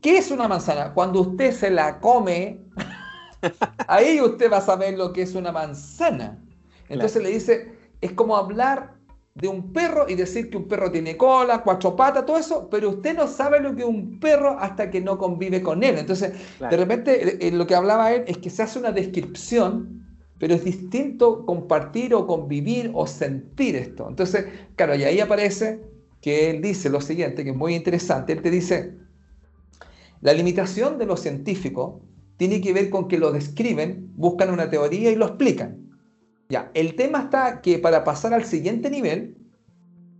¿Qué es una manzana? Cuando usted se la come, ahí usted va a saber lo que es una manzana. Entonces le dice, es como hablar de un perro y decir que un perro tiene cola, cuatro patas, todo eso, pero usted no sabe lo que es un perro hasta que no convive con él. Entonces, de repente, eh, eh, lo que hablaba él es que se hace una descripción pero es distinto compartir o convivir o sentir esto. Entonces, claro, y ahí aparece que él dice lo siguiente, que es muy interesante. Él te dice, la limitación de lo científico tiene que ver con que lo describen, buscan una teoría y lo explican. Ya, el tema está que para pasar al siguiente nivel,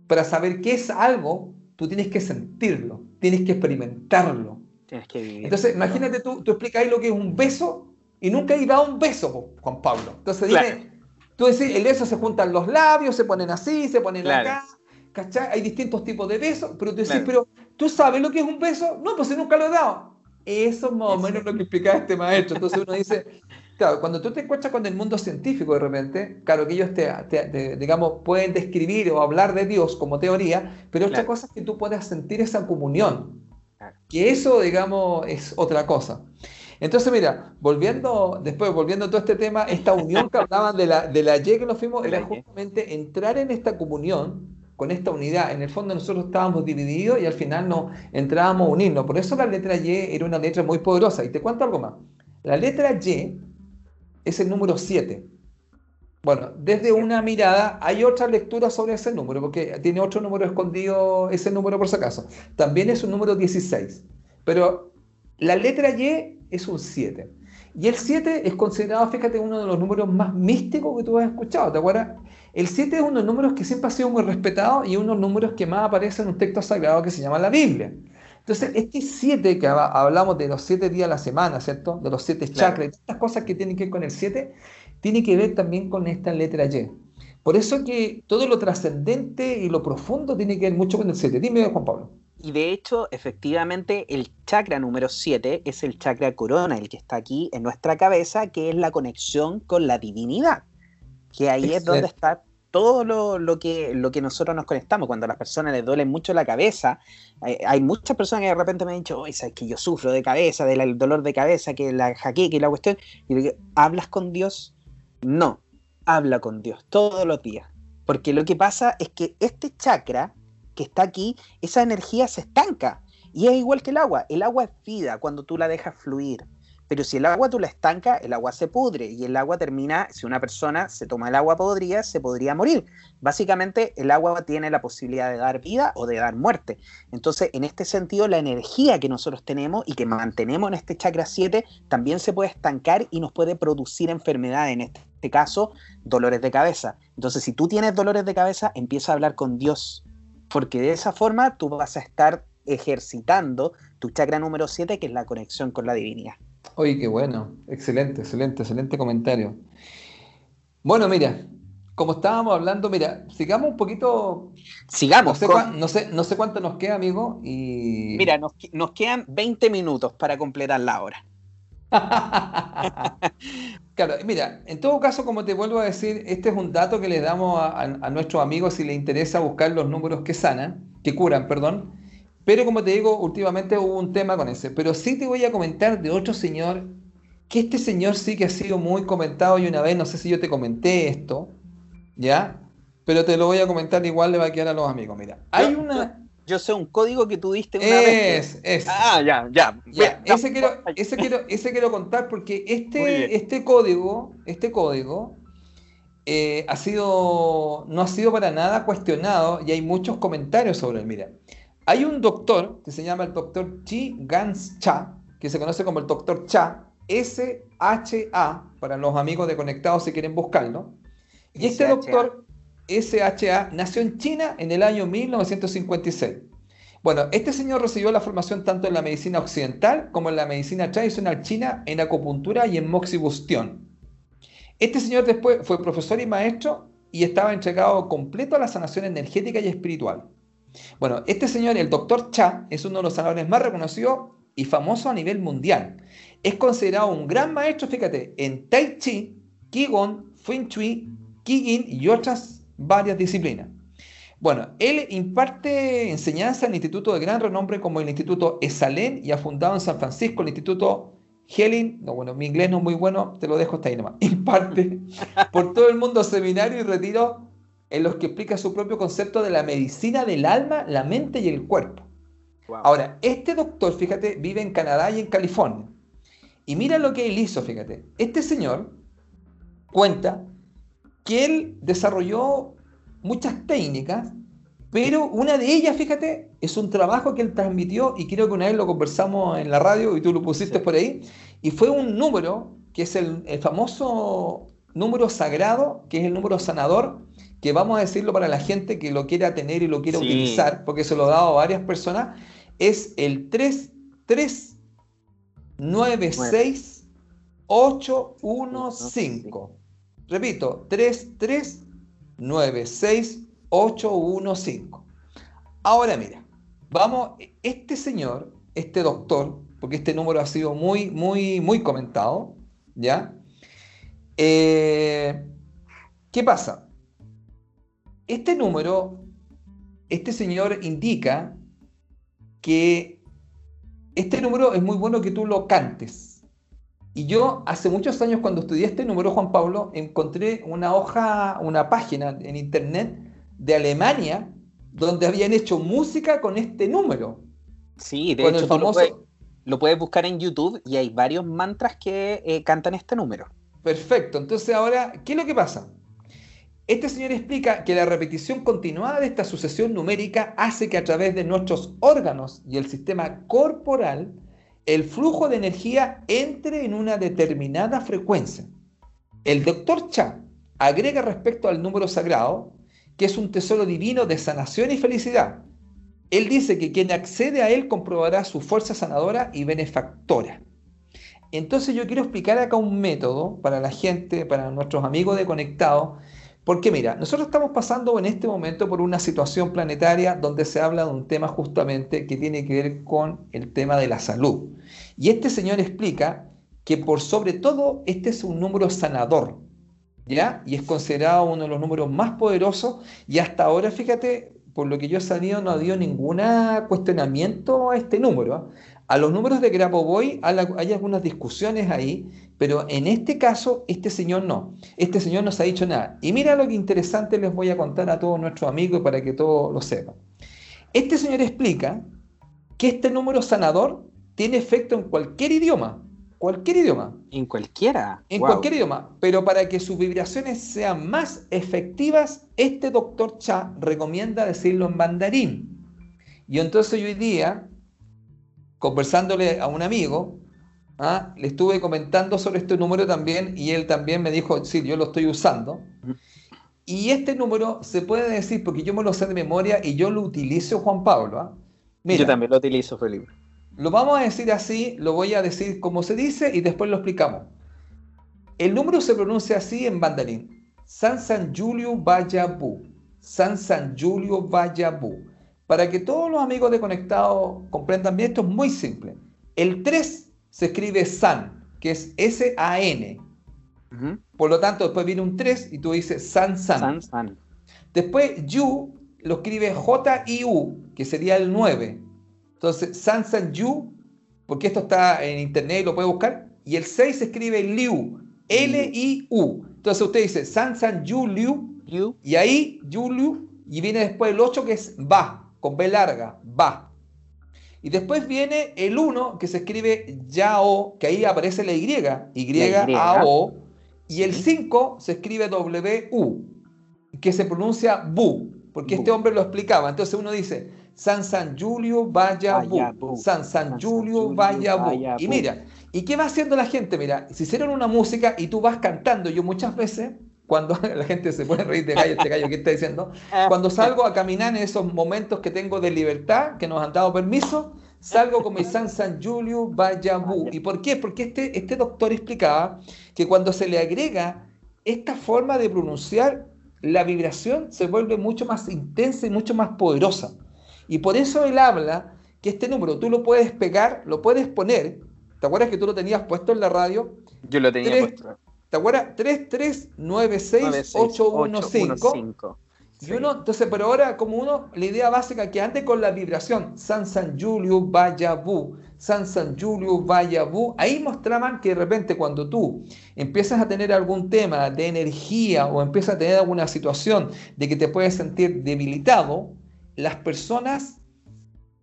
para saber qué es algo, tú tienes que sentirlo, tienes que experimentarlo. Tienes que vivir. Entonces, imagínate tú, tú explicas lo que es un beso y nunca he dado un beso, Juan Pablo. Entonces dime, tú decís, el beso se juntan los labios, se ponen así, se ponen acá, ¿cachai? Hay distintos tipos de besos, pero tú decís, pero ¿tú sabes lo que es un beso? No, pues nunca lo he dado. Eso es más o menos lo que explicaba este maestro. Entonces uno dice, claro, cuando tú te encuentras con el mundo científico de repente, claro que ellos te, digamos, pueden describir o hablar de Dios como teoría, pero otra cosa es que tú puedas sentir esa comunión. Que eso, digamos, es otra cosa. Entonces, mira, volviendo, después volviendo a todo este tema, esta unión que hablaban de la, de la Y que nos fuimos, era justamente entrar en esta comunión, con esta unidad. En el fondo nosotros estábamos divididos y al final nos entrábamos a unirnos. Por eso la letra Y era una letra muy poderosa. Y te cuento algo más. La letra Y es el número 7. Bueno, desde una mirada hay otra lectura sobre ese número, porque tiene otro número escondido, ese número por si acaso. También es un número 16. Pero la letra Y es un 7. Y el 7 es considerado, fíjate, uno de los números más místicos que tú has escuchado, ¿te acuerdas? El 7 es uno de los números que siempre ha sido muy respetado y uno de los números que más aparece en un texto sagrado que se llama la Biblia. Entonces, este siete, que hablamos de los siete días a la semana, ¿cierto? De los siete chakras, y estas cosas que tienen que ver con el siete, tiene que ver también con esta letra Y. Por eso que todo lo trascendente y lo profundo tiene que ver mucho con el siete. Dime, Juan Pablo. Y de hecho, efectivamente, el chakra número 7 es el chakra corona, el que está aquí en nuestra cabeza, que es la conexión con la divinidad. Que ahí es donde está todo lo, que, lo que nosotros nos conectamos. Cuando a las personas les duele mucho la cabeza, hay, muchas personas que de repente me han dicho, oye, sabes que yo sufro de cabeza, del dolor de cabeza, que la jaqueca y la cuestión. Y digo, ¿hablas con Dios? No, habla con Dios todos los días. Porque lo que pasa es que este chakra que está aquí, esa energía se estanca. Y es igual que el agua. El agua es vida cuando tú la dejas fluir. Pero si el agua tú la estanca, el agua se pudre y el agua termina, si una persona se toma el agua podrida, se podría morir. Básicamente el agua tiene la posibilidad de dar vida o de dar muerte. Entonces, en este sentido, la energía que nosotros tenemos y que mantenemos en este chakra 7 también se puede estancar y nos puede producir enfermedades, en este caso, dolores de cabeza. Entonces, si tú tienes dolores de cabeza, empieza a hablar con Dios, porque de esa forma tú vas a estar ejercitando tu chakra número 7, que es la conexión con la divinidad. Oye, qué bueno, excelente, excelente, excelente comentario. Bueno, mira, como estábamos hablando, mira, sigamos un poquito. Sigamos. No sé, no sé, cuánto nos queda, amigo. Y... Mira, nos, quedan 20 minutos para completar la hora. claro, mira, en todo caso, como te vuelvo a decir, este es un dato que le damos a, a nuestros amigos si les interesa buscar los números que sanan, que curan, perdón. Pero como te digo, últimamente hubo un tema con ese. Pero sí te voy a comentar de otro señor, que este señor sí que ha sido muy comentado y una vez, no sé si yo te comenté esto, ¿ya? Pero te lo voy a comentar, igual le va a quedar a los amigos. Mira, hay una... Yo sé un código que tú diste una vez. Es, Ah, ya, ya. ese, quiero, ese, quiero, ese quiero contar porque este, este código, este código eh, ha sido, no ha sido para nada cuestionado y hay muchos comentarios sobre él. Mira, hay un doctor que se llama el doctor Chi Gans Cha, que se conoce como el doctor Cha, S-H-A, para los amigos de Conectados si quieren buscarlo. Y este doctor S-H-A nació en China en el año 1956. Bueno, este señor recibió la formación tanto en la medicina occidental como en la medicina tradicional china, en acupuntura y en moxibustión. Este señor después fue profesor y maestro y estaba entregado completo a la sanación energética y espiritual. Bueno, este señor, el doctor Cha, es uno de los sanadores más reconocidos y famosos a nivel mundial. Es considerado un gran maestro, fíjate, en Tai Chi, Qigong, Feng Shui, Qigong y otras varias disciplinas. Bueno, él imparte enseñanza en el instituto de gran renombre como el Instituto Esalen y ha fundado en San Francisco el Instituto Helen, no, bueno, mi inglés no es muy bueno, te lo dejo hasta ahí nomás. Imparte por todo el mundo seminario y retiro en los que explica su propio concepto de la medicina del alma, la mente y el cuerpo. Ahora, este doctor, fíjate, vive en Canadá y en California. Y mira lo que él hizo, fíjate. Este señor cuenta que él desarrolló muchas técnicas, pero una de ellas, fíjate, es un trabajo que él transmitió y creo que una vez lo conversamos en la radio y tú lo pusiste por ahí, y fue un número que es el, famoso número sagrado, que es el número sanador, que vamos a decirlo para la gente que lo quiera tener y lo quiera utilizar, porque se lo he dado a varias personas, es el 3396815. Repito, 3396815. Ahora mira, vamos, este señor, este doctor, porque este número ha sido muy, muy, muy comentado, ¿ya? Eh, ¿Qué pasa? Este número, este señor indica que este número es muy bueno que tú lo cantes. Y yo hace muchos años cuando estudié este número, Juan Pablo, encontré una hoja, una página en internet de Alemania donde habían hecho música con este número. Sí, de hecho lo, puedes, buscar en YouTube y hay varios mantras que eh, cantan este número. Perfecto, entonces ahora, ¿qué es lo que pasa? Este señor explica que la repetición continuada de esta sucesión numérica hace que a través de nuestros órganos y el sistema corporal el flujo de energía entre en una determinada frecuencia. El doctor Cha agrega respecto al número sagrado que es un tesoro divino de sanación y felicidad. Él dice que quien accede a él comprobará su fuerza sanadora y benefactora. Entonces yo quiero explicar acá un método para la gente, para nuestros amigos de Conectado, porque mira, nosotros estamos pasando en este momento por una situación planetaria donde se habla de un tema justamente que tiene que ver con el tema de la salud. Y este señor explica que por sobre todo este es un número sanador, ¿ya? Y es considerado uno de los números más poderosos y hasta ahora, fíjate, por lo que yo he sabido, no ha habido ningún cuestionamiento a este número. ¿ah? A los números de Grabovoi hay algunas discusiones ahí, pero en este caso, este señor no. Este señor no se ha dicho nada. Y mira lo que interesante les voy a contar a todos nuestros amigos para que todos lo sepan. Este señor explica que este número sanador tiene efecto en cualquier idioma. Cualquier idioma. En cualquiera. En cualquier idioma. Pero para que sus vibraciones sean más efectivas, este doctor Cha recomienda decirlo en mandarín. Y entonces hoy día conversándole a un amigo, ¿ah? le estuve comentando sobre este número también y él también me dijo, sí, yo lo estoy usando. Y este número se puede decir, porque yo me lo sé de memoria y yo lo utilizo, Juan Pablo. ¿ah? yo también lo utilizo, Felipe. Lo vamos a decir así, lo voy a decir como se dice y después lo explicamos. El número se pronuncia así en mandarín. San San Julio Vayabu. San San Julio Vayabu. Para que todos los amigos de Conectado comprendan bien, esto es muy simple. El 3 se escribe San, que es S-A-N. Por lo tanto, después viene un 3 y tú dices San San. San, San. Después, Yu lo escribe J-I-U, que sería el 9. Entonces, San San Yu, porque esto está en internet y lo puede buscar. Y el 6 se escribe Liu, L-I-U. Entonces usted dice San San Yu Liu, y ahí Yu Liu, y viene después el 8 que es Ba con B larga, va. Y después viene el 1 que se escribe Yao, que ahí aparece la Y, Y-A-O, y el 5 se escribe W-U, que se pronuncia Bu, porque este hombre lo explicaba. Entonces uno dice, San San Julio vaya Bu, San San Julio vaya Bu. Y mira, ¿y qué va haciendo la gente? Mira, si hicieron una música y tú vas cantando, yo muchas veces cuando la gente se puede reír de gallo, este gallo que está diciendo, cuando salgo a caminar en esos momentos que tengo de libertad, que nos han dado permiso, salgo con mi San San Julio Vayabu. ¿Y por qué? Porque este, este doctor explicaba que cuando se le agrega esta forma de pronunciar, la vibración se vuelve mucho más intensa y mucho más poderosa. Y por eso él habla que este número tú lo puedes pegar, lo puedes poner. ¿Te acuerdas que tú lo tenías puesto en la radio? Yo lo tenía puesto ¿Te acuerdas? 3396815. Y uno, entonces, pero ahora como uno, la idea básica que ande con la vibración, San San Julio Bu, San San Julio Bu, ahí mostraban que de repente cuando tú empiezas a tener algún tema de energía o empiezas a tener alguna situación de que te puedes sentir debilitado, las personas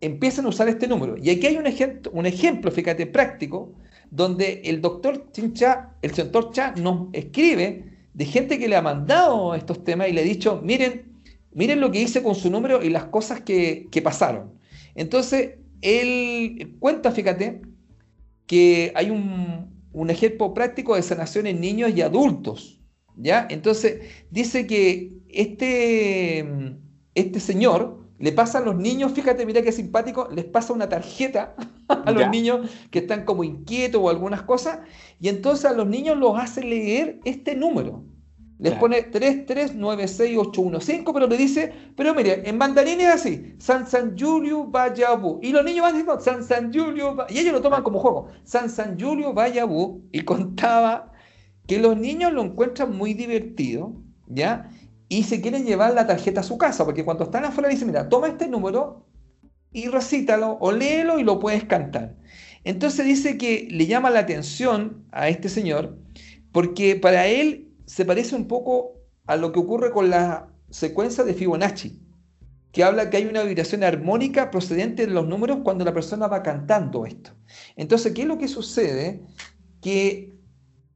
empiezan a usar este número. Y aquí hay un, ejemplo, un ejemplo, fíjate, práctico, donde el doctor Chincha, el doctor Cha nos escribe de gente que le ha mandado estos temas y le ha dicho, miren, miren lo que hice con su número y las cosas que, pasaron. Entonces, él cuenta, fíjate, que hay un, un, ejemplo práctico de sanación en niños y adultos. ¿ya? Entonces, dice que este, este señor le pasa a los niños, fíjate, mira qué simpático, les pasa una tarjeta a los niños que están como inquietos o algunas cosas, y entonces a los niños los hace leer este número. Les pone 3396815, pero le dice, pero mire, en mandarín es así, San San Julio Vayabu. Y los niños van diciendo, San San Julio, y ellos lo toman como juego, San San Julio Vayabu. Y contaba que los niños lo encuentran muy divertido, ¿ya? Y se quieren llevar la tarjeta a su casa, porque cuando están afuera dicen, mira, toma este número y recítalo o léelo y lo puedes cantar. Entonces dice que le llama la atención a este señor porque para él se parece un poco a lo que ocurre con la secuencia de Fibonacci, que habla que hay una vibración armónica procedente de los números cuando la persona va cantando esto. Entonces, ¿qué es lo que sucede? Que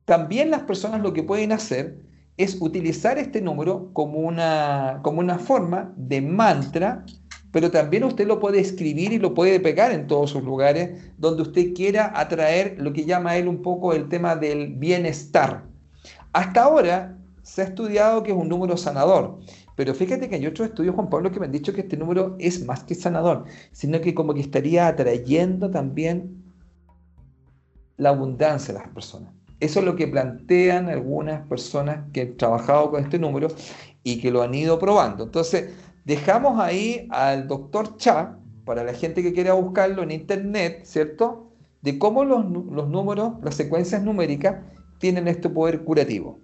también las personas lo que pueden hacer es utilizar este número como una, como una forma de mantra, pero también usted lo puede escribir y lo puede pegar en todos sus lugares donde usted quiera atraer lo que llama él un poco el tema del bienestar. Hasta ahora se ha estudiado que es un número sanador, Pero fíjate que hay otros estudios, Juan Pablo, que me han dicho que este número es más que sanador, sino que como que estaría atrayendo también la abundancia a las personas. Eso es lo que plantean algunas personas que han trabajado con este número y que lo han ido probando. Entonces, dejamos ahí al doctor Cha, para la gente que quiera buscarlo en internet, ¿cierto? De cómo los, números, las secuencias numéricas, tienen este poder curativo.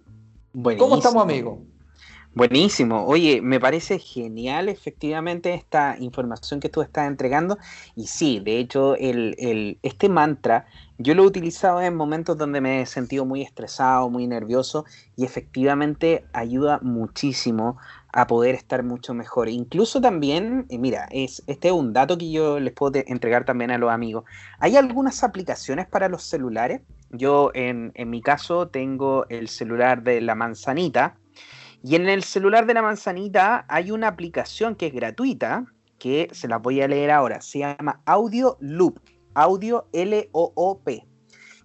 ¿Cómo estamos, amigos? Buenísimo. Oye, me parece genial efectivamente esta información que tú estás entregando. Y sí, de hecho, el, este mantra yo lo he utilizado en momentos donde me he sentido muy estresado, muy nervioso y efectivamente ayuda muchísimo a poder estar mucho mejor. Incluso también, eh, mira, es, este es un dato que yo les puedo entregar también a los amigos. Hay algunas aplicaciones para los celulares. Yo en, en mi caso tengo el celular de la manzanita y en el celular de la manzanita hay una aplicación que es gratuita, que se la voy a leer ahora. Se llama Audio Loop. Audio L-O-O-P.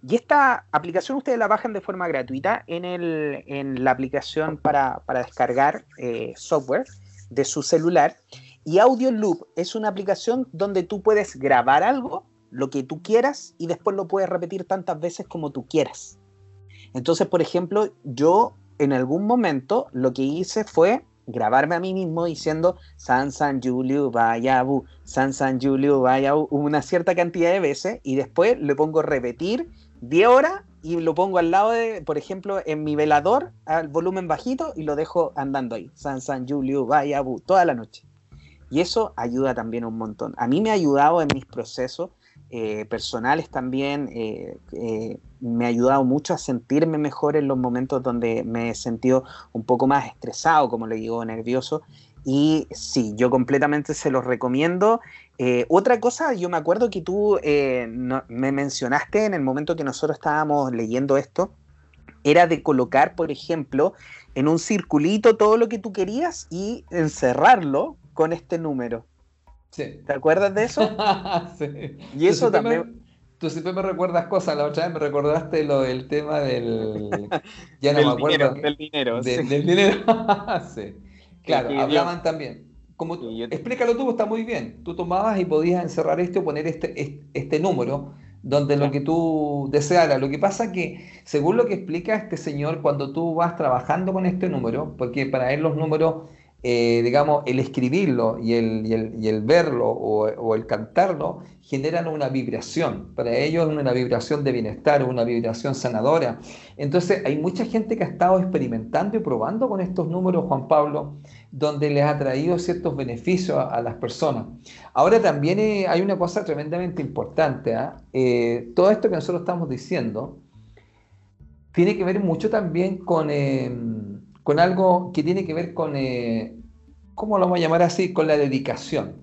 Y esta aplicación ustedes la bajan de forma gratuita en, el, en la aplicación para, descargar eh, software de su celular. Y Audio Loop es una aplicación donde tú puedes grabar algo, lo que tú quieras, y después lo puedes repetir tantas veces como tú quieras. Entonces, por ejemplo, yo en algún momento lo que hice fue grabarme a mí mismo diciendo San San Julio Vayabu, San San Julio Vayabu una cierta cantidad de veces y después le pongo repetir 10 horas y lo pongo al lado de, por ejemplo, en mi velador al volumen bajito y lo dejo andando ahí. San San Julio Vayabu toda la noche. Y eso ayuda también un montón. A mí me ha ayudado en mis procesos eh, personales también, eh, eh, me ha ayudado mucho a sentirme mejor en los momentos donde me he sentido un poco más estresado, como le digo, nervioso. Y sí, yo completamente se los recomiendo. otra cosa, yo me acuerdo que tú me mencionaste en el momento que nosotros estábamos leyendo esto, era de colocar, por ejemplo, en un circulito todo lo que tú querías y encerrarlo con este número. ¿Te acuerdas de eso? sí. Y eso también... tú siempre me recuerdas cosas, la otra vez me recordaste lo del tema del... Ya no me acuerdo. del dinero. Del dinero. sí. Claro, hablaban también. Como, Explícalo tú, está muy bien. Tú tomabas y podías encerrar esto o poner este, este, número donde lo que tú desearas. Lo que pasa que, según lo que explica este señor, cuando tú vas trabajando con este número, porque para él los números eh, digamos, el escribirlo y el, y el, verlo o, el cantarlo generan una vibración. Para ellos es una vibración de bienestar, una vibración sanadora. Entonces hay mucha gente que ha estado experimentando y probando con estos números, Juan Pablo, donde les ha traído ciertos beneficios a, las personas. Ahora también eh, hay una cosa tremendamente importante. ¿ah? Eh, todo esto que nosotros estamos diciendo tiene que ver mucho también con con algo que tiene que ver con, eh, ¿cómo lo vamos a llamar así? Con la dedicación.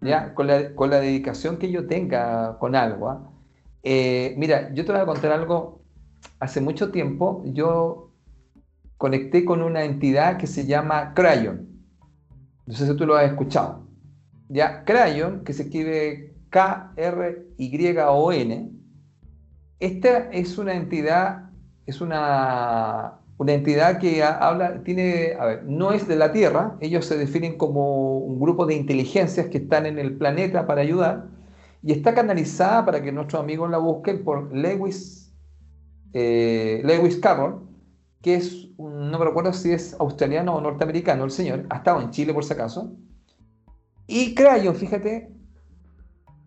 ¿ya? Mm. Con, la, con la dedicación que yo tenga con algo. ¿ah? Eh, mira, yo te voy a contar algo. Hace mucho tiempo yo conecté con una entidad que se llama Crayon. No sé si tú lo has escuchado. Ya, Crayon, que se escribe K-R-Y-O-N. Esta es una entidad, es una una entidad que habla, tiene, a ver, no es de la Tierra, ellos se definen como un grupo de inteligencias que están en el planeta para ayudar, y está canalizada para que nuestros amigos la busquen por Lewis, eh, Lewis Carroll, que es, no me recuerdo si es australiano o norteamericano el señor, ha estado en Chile por si acaso, y Crayon, fíjate,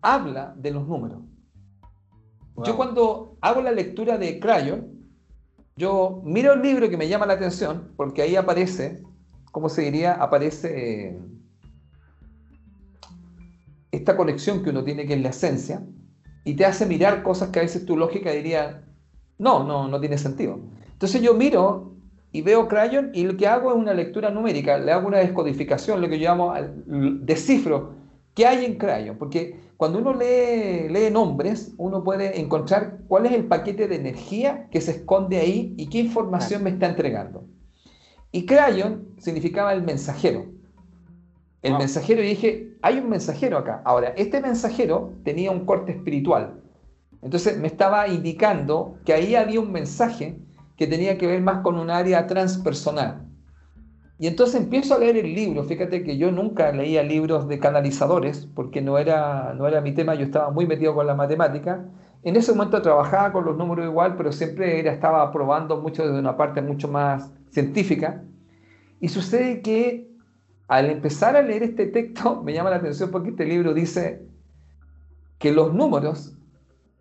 habla de los números. Yo cuando hago la lectura de Crayon, yo miro el libro que me llama la atención, porque ahí aparece, ¿cómo se diría? Aparece esta conexión que uno tiene que es la esencia, y te hace mirar cosas que a veces tu lógica diría, no, no, no tiene sentido. Entonces yo miro y veo Crayon y lo que hago es una lectura numérica, le hago una descodificación, lo que yo llamo descifro qué hay en Crayon, porque cuando uno lee, lee nombres, uno puede encontrar cuál es el paquete de energía que se esconde ahí y qué información me está entregando. Y Crayon significaba el mensajero. El mensajero, y dije, hay un mensajero acá. Ahora, este mensajero tenía un corte espiritual. Entonces me estaba indicando que ahí había un mensaje que tenía que ver más con un área transpersonal. Y entonces empiezo a leer el libro. Fíjate que yo nunca leía libros de canalizadores porque no era, no era mi tema, yo estaba muy metido con la matemática. En ese momento trabajaba con los números igual, pero siempre era, estaba probando mucho desde una parte mucho más científica. Y sucede que al empezar a leer este texto me llama la atención porque este libro dice que los números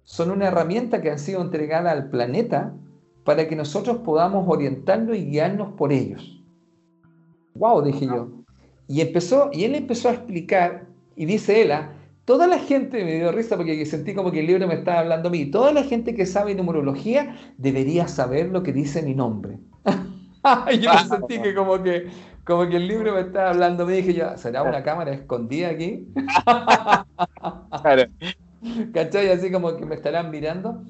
son una herramienta que han sido entregada al planeta para que nosotros podamos orientarnos y guiarnos por ellos. Wow, dije yo. Y empezó, y él empezó a explicar, y dice ella, toda la gente, me dio risa porque sentí como que el libro me estaba hablando a mí, toda la gente que sabe numerología debería saber lo que dice mi nombre. y yo sentí que como que como que el libro me estaba hablando, me dije yo, ¿será una cámara escondida aquí? claro. ¿Cachai? Así como que me estarán mirando.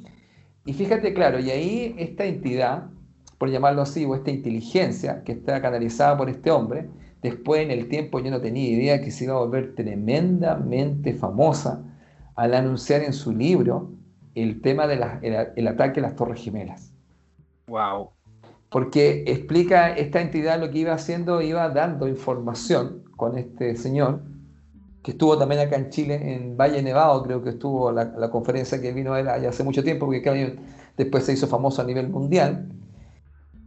Y fíjate, claro, y ahí esta entidad por llamarlo así, o esta inteligencia que está canalizada por este hombre, después en el tiempo yo no tenía idea que se iba a volver tremendamente famosa al anunciar en su libro el tema del el, ataque a las Torres Gemelas. Wow. Porque explica esta entidad lo que iba haciendo, iba dando información con este señor, que estuvo también acá en Chile, en Valle Nevado, creo que estuvo la, conferencia que vino él hace mucho tiempo, porque después se hizo famoso a nivel mundial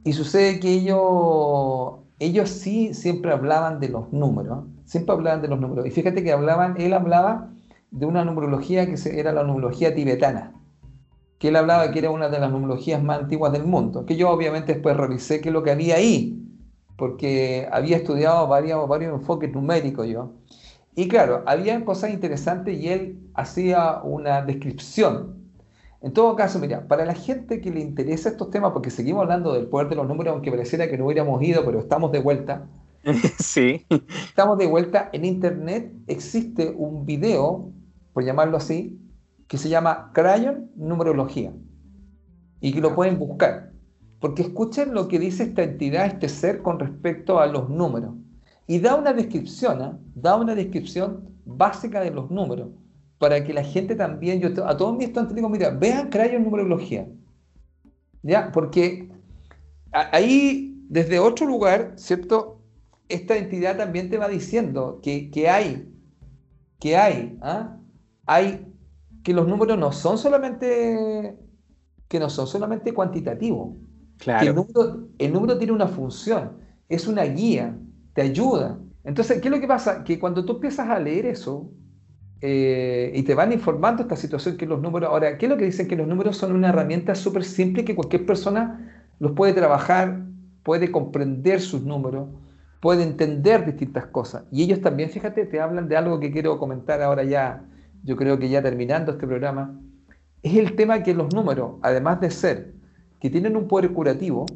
y sucede que ellos, ellos sí siempre hablaban de los números, siempre hablaban de los números. Y fíjate que hablaban, él hablaba de una numerología que era la numerología tibetana, que él hablaba que era una de las numerologías más antiguas del mundo, que yo obviamente después revisé qué es lo que había ahí, porque había estudiado varios, varios enfoques numéricos yo. Y claro, había cosas interesantes y él hacía una descripción en todo caso, mira, para la gente que le interesa estos temas, porque seguimos hablando del poder de los números, aunque pareciera que no hubiéramos ido, pero estamos de vuelta. Sí. Estamos de vuelta. En internet existe un video, por llamarlo así, que se llama Crayon Numerología. Y que lo pueden buscar. Porque escuchen lo que dice esta entidad, este ser, con respecto a los números. Y da una descripción, ¿eh? da una descripción básica de los números para que la gente también, yo a todos mis estudiantes digo, mira, vean Crayon Numerología. ¿Ya? Porque ahí, desde otro lugar, ¿cierto? Esta entidad también te va diciendo que, hay, que hay, ¿ah? hay, que los números no son solamente, que no son solamente cuantitativos. Claro. el número, el número tiene una función, es una guía, te ayuda. Entonces, ¿qué es lo que pasa? Que cuando tú empiezas a leer eso, eh, y te van informando esta situación que los números, ahora, ¿qué es lo que dicen? Que los números son una herramienta súper simple que cualquier persona los puede trabajar, puede comprender sus números, puede entender distintas cosas. Y ellos también, fíjate, te hablan de algo que quiero comentar ahora ya, yo creo que ya terminando este programa, es el tema que los números, además de ser que tienen un poder curativo,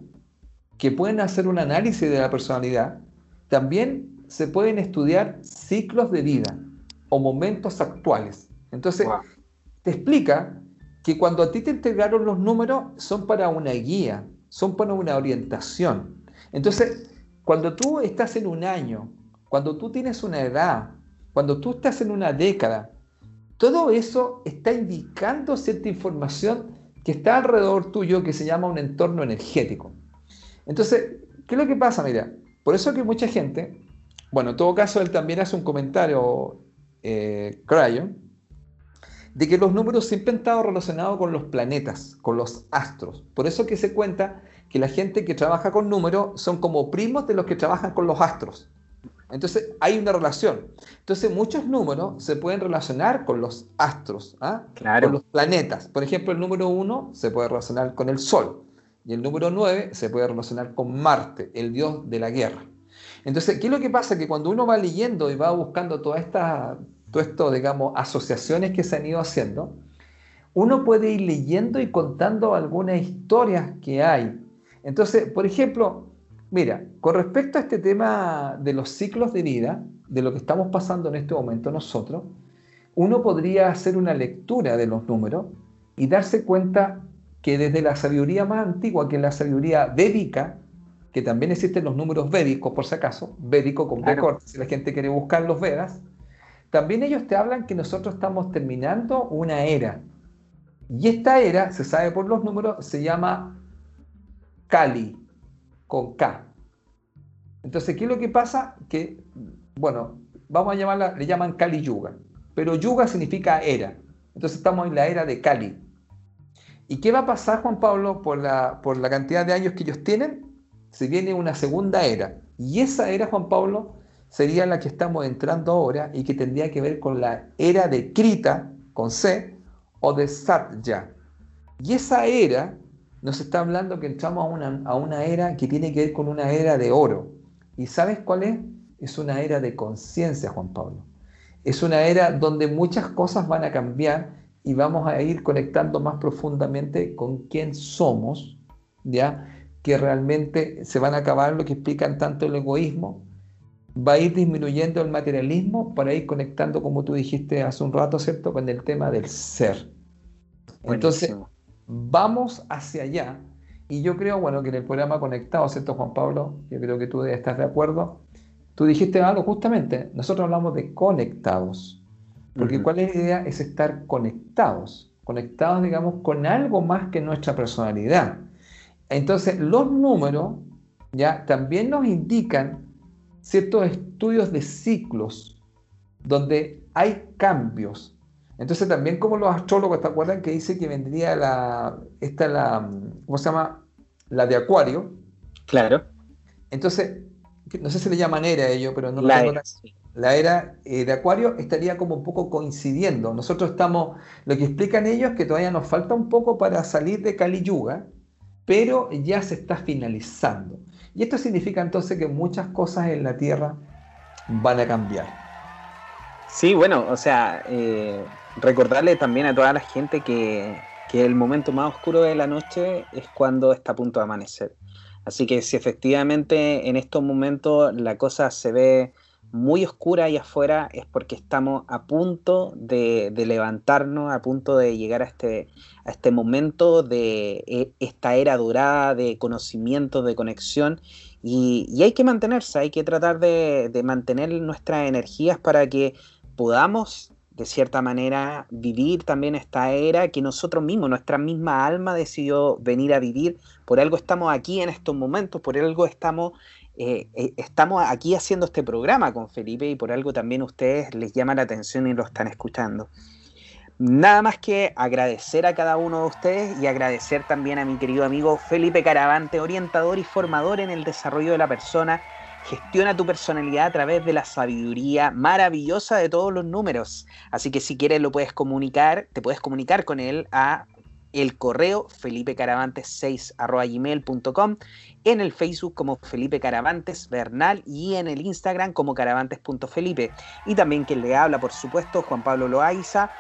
que pueden hacer un análisis de la personalidad, también se pueden estudiar ciclos de vida o momentos actuales. Entonces, te explica que cuando a ti te entregaron los números son para una guía, son para una orientación. Entonces, cuando tú estás en un año, cuando tú tienes una edad, cuando tú estás en una década, todo eso está indicando cierta información que está alrededor tuyo que se llama un entorno energético. Entonces, ¿qué es lo que pasa? Mira, por eso que mucha gente, bueno, en todo caso él también hace un comentario eh, Cryon, de que los números siempre han estado relacionados con los planetas, con los astros. Por eso que se cuenta que la gente que trabaja con números son como primos de los que trabajan con los astros. Entonces hay una relación. Entonces muchos números se pueden relacionar con los astros, ¿ah? con los planetas. Por ejemplo, el número 1 se puede relacionar con el Sol y el número 9 se puede relacionar con Marte, el dios de la guerra. Entonces, ¿qué es lo que pasa? Que cuando uno va leyendo y va buscando todas estas todo esto, digamos, asociaciones que se han ido haciendo, uno puede ir leyendo y contando algunas historias que hay. Entonces, por ejemplo, mira, con respecto a este tema de los ciclos de vida, de lo que estamos pasando en este momento nosotros, uno podría hacer una lectura de los números y darse cuenta que desde la sabiduría más antigua, que es la sabiduría védica, que también existen los números védicos, por si acaso, védico con claro. si la gente quiere buscar los Vedas, también ellos te hablan que nosotros estamos terminando una era. Y esta era, se sabe por los números, se llama Kali, con K. Entonces, ¿qué es lo que pasa? Que, bueno, vamos a llamarla, le llaman Kali Yuga, pero Yuga significa era. Entonces estamos en la era de Kali. ¿Y qué va a pasar, Juan Pablo, por la, por la cantidad de años que ellos tienen? Se viene una segunda era. Y esa era, Juan Pablo, sería la que estamos entrando ahora y que tendría que ver con la era de Krita, con C, o de Satya. Y esa era nos está hablando que entramos a una, a una era que tiene que ver con una era de oro. ¿Y sabes cuál es? Es una era de conciencia, Juan Pablo. Es una era donde muchas cosas van a cambiar y vamos a ir conectando más profundamente con quién somos, ¿ya? Que realmente se van a acabar lo que explican tanto el egoísmo, va a ir disminuyendo el materialismo para ir conectando, como tú dijiste hace un rato, ¿cierto?, con el tema del ser. Entonces, vamos hacia allá. Y yo creo, bueno, que en el programa Conectado, ¿cierto, Juan Pablo? Yo creo que tú estar de acuerdo. Tú dijiste algo justamente, nosotros hablamos de conectados. Porque cuál es la idea? Es estar conectados. Conectados, digamos, con algo más que nuestra personalidad. Entonces, los números ya también nos indican ciertos estudios de ciclos donde hay cambios, entonces también como los astrólogos, ¿te acuerdan que dice que vendría la, esta la, ¿cómo se llama? La de Acuario. Claro. Entonces, no sé si le llaman era ello, pero no la era, la era eh, de Acuario estaría como un poco coincidiendo. Nosotros estamos, lo que explican ellos es que todavía nos falta un poco para salir de Kali Yuga, pero ya se está finalizando. Y esto significa entonces que muchas cosas en la Tierra van a cambiar. Sí, bueno, o sea, eh, recordarle también a toda la gente que, el momento más oscuro de la noche es cuando está a punto de amanecer. Así que si efectivamente en estos momentos la cosa se ve muy oscura ahí afuera es porque estamos a punto de, levantarnos, a punto de llegar a este, a este momento de e, esta era dorada de conocimiento, de conexión. Y, hay que mantenerse, hay que tratar de, de mantener nuestras energías para que podamos de cierta manera vivir también esta era que nosotros mismos, nuestra misma alma decidió venir a vivir. Por algo estamos aquí en estos momentos, por algo estamos, eh, eh, estamos aquí haciendo este programa con Felipe y por algo también a ustedes les llama la atención y lo están escuchando. Nada más que agradecer a cada uno de ustedes y agradecer también a mi querido amigo Felipe Caravante, orientador y formador en el desarrollo de la persona Gestiona tu personalidad a través de la sabiduría maravillosa de todos los números. Así que si quieres lo puedes comunicar, te puedes comunicar con él a el correo felipecaravantes6 en el Facebook como Felipe Caravantes Bernal y en el Instagram como caravantes.felipe. Y también quien le habla, por supuesto, Juan Pablo Loaiza,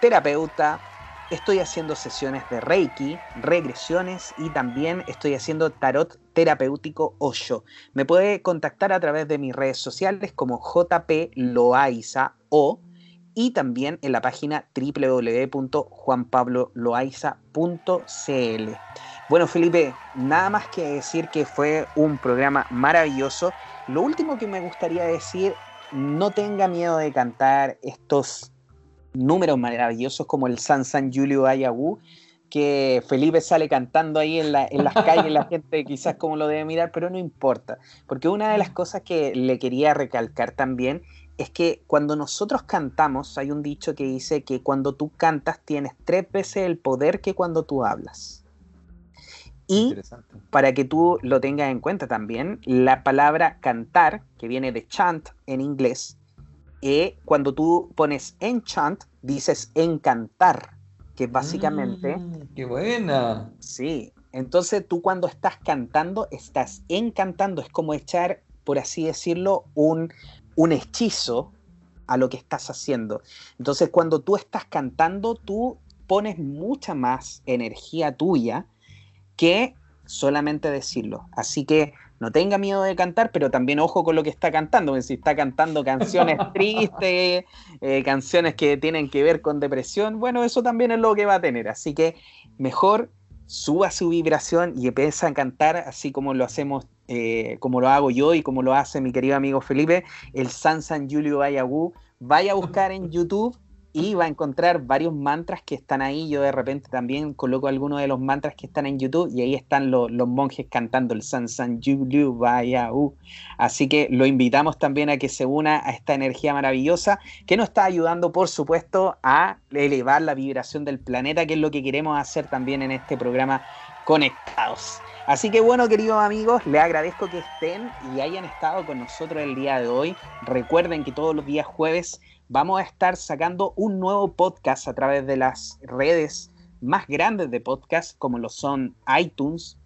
terapeuta, estoy haciendo sesiones de Reiki, regresiones y también estoy haciendo tarot terapéutico Osho. Me puede contactar a través de mis redes sociales como JP Loaiza o y también en la página www.juanpabloloaiza.cl. Bueno, Felipe, nada más que decir que fue un programa maravilloso. Lo último que me gustaría decir, no tenga miedo de cantar estos números maravillosos como el San San Julio Ayahu, que Felipe sale cantando ahí en, las calles, la gente quizás como lo debe mirar, pero no importa, porque una de las cosas que le quería recalcar también es que cuando nosotros cantamos, hay un dicho que dice que cuando tú cantas tienes tres veces el poder que cuando tú hablas. Y para que tú lo tengas en cuenta también, la palabra cantar, que viene de chant en inglés, eh, cuando tú pones enchant, dices encantar, que básicamente... Mm, ¡Qué buena! Sí, entonces tú cuando estás cantando, estás encantando, es como echar, por así decirlo, un, un hechizo a lo que estás haciendo. Entonces cuando tú estás cantando, tú pones mucha más energía tuya que solamente decirlo. Así que no tenga miedo de cantar, pero también ojo con lo que está cantando, si está cantando canciones tristes, eh, canciones que tienen que ver con depresión, bueno, eso también es lo que va a tener. Así que mejor suba su vibración y empieza a cantar así como lo hacemos, eh, como lo hago yo y como lo hace mi querido amigo Felipe, el San San Julio Ayahu. Vaya a buscar en YouTube y va a encontrar varios mantras que están ahí. Yo de repente también coloco algunos de los mantras que están en YouTube y ahí están los, monjes cantando el San San Yu Liu Vaya. Así que lo invitamos también a que se una a esta energía maravillosa que nos está ayudando, por supuesto, a elevar la vibración del planeta, que es lo que queremos hacer también en este programa Conectados. Así que bueno, queridos amigos, les agradezco que estén y hayan estado con nosotros el día de hoy. Recuerden que todos los días jueves vamos a estar sacando un nuevo podcast a través de las redes más grandes de podcast, como lo son iTunes,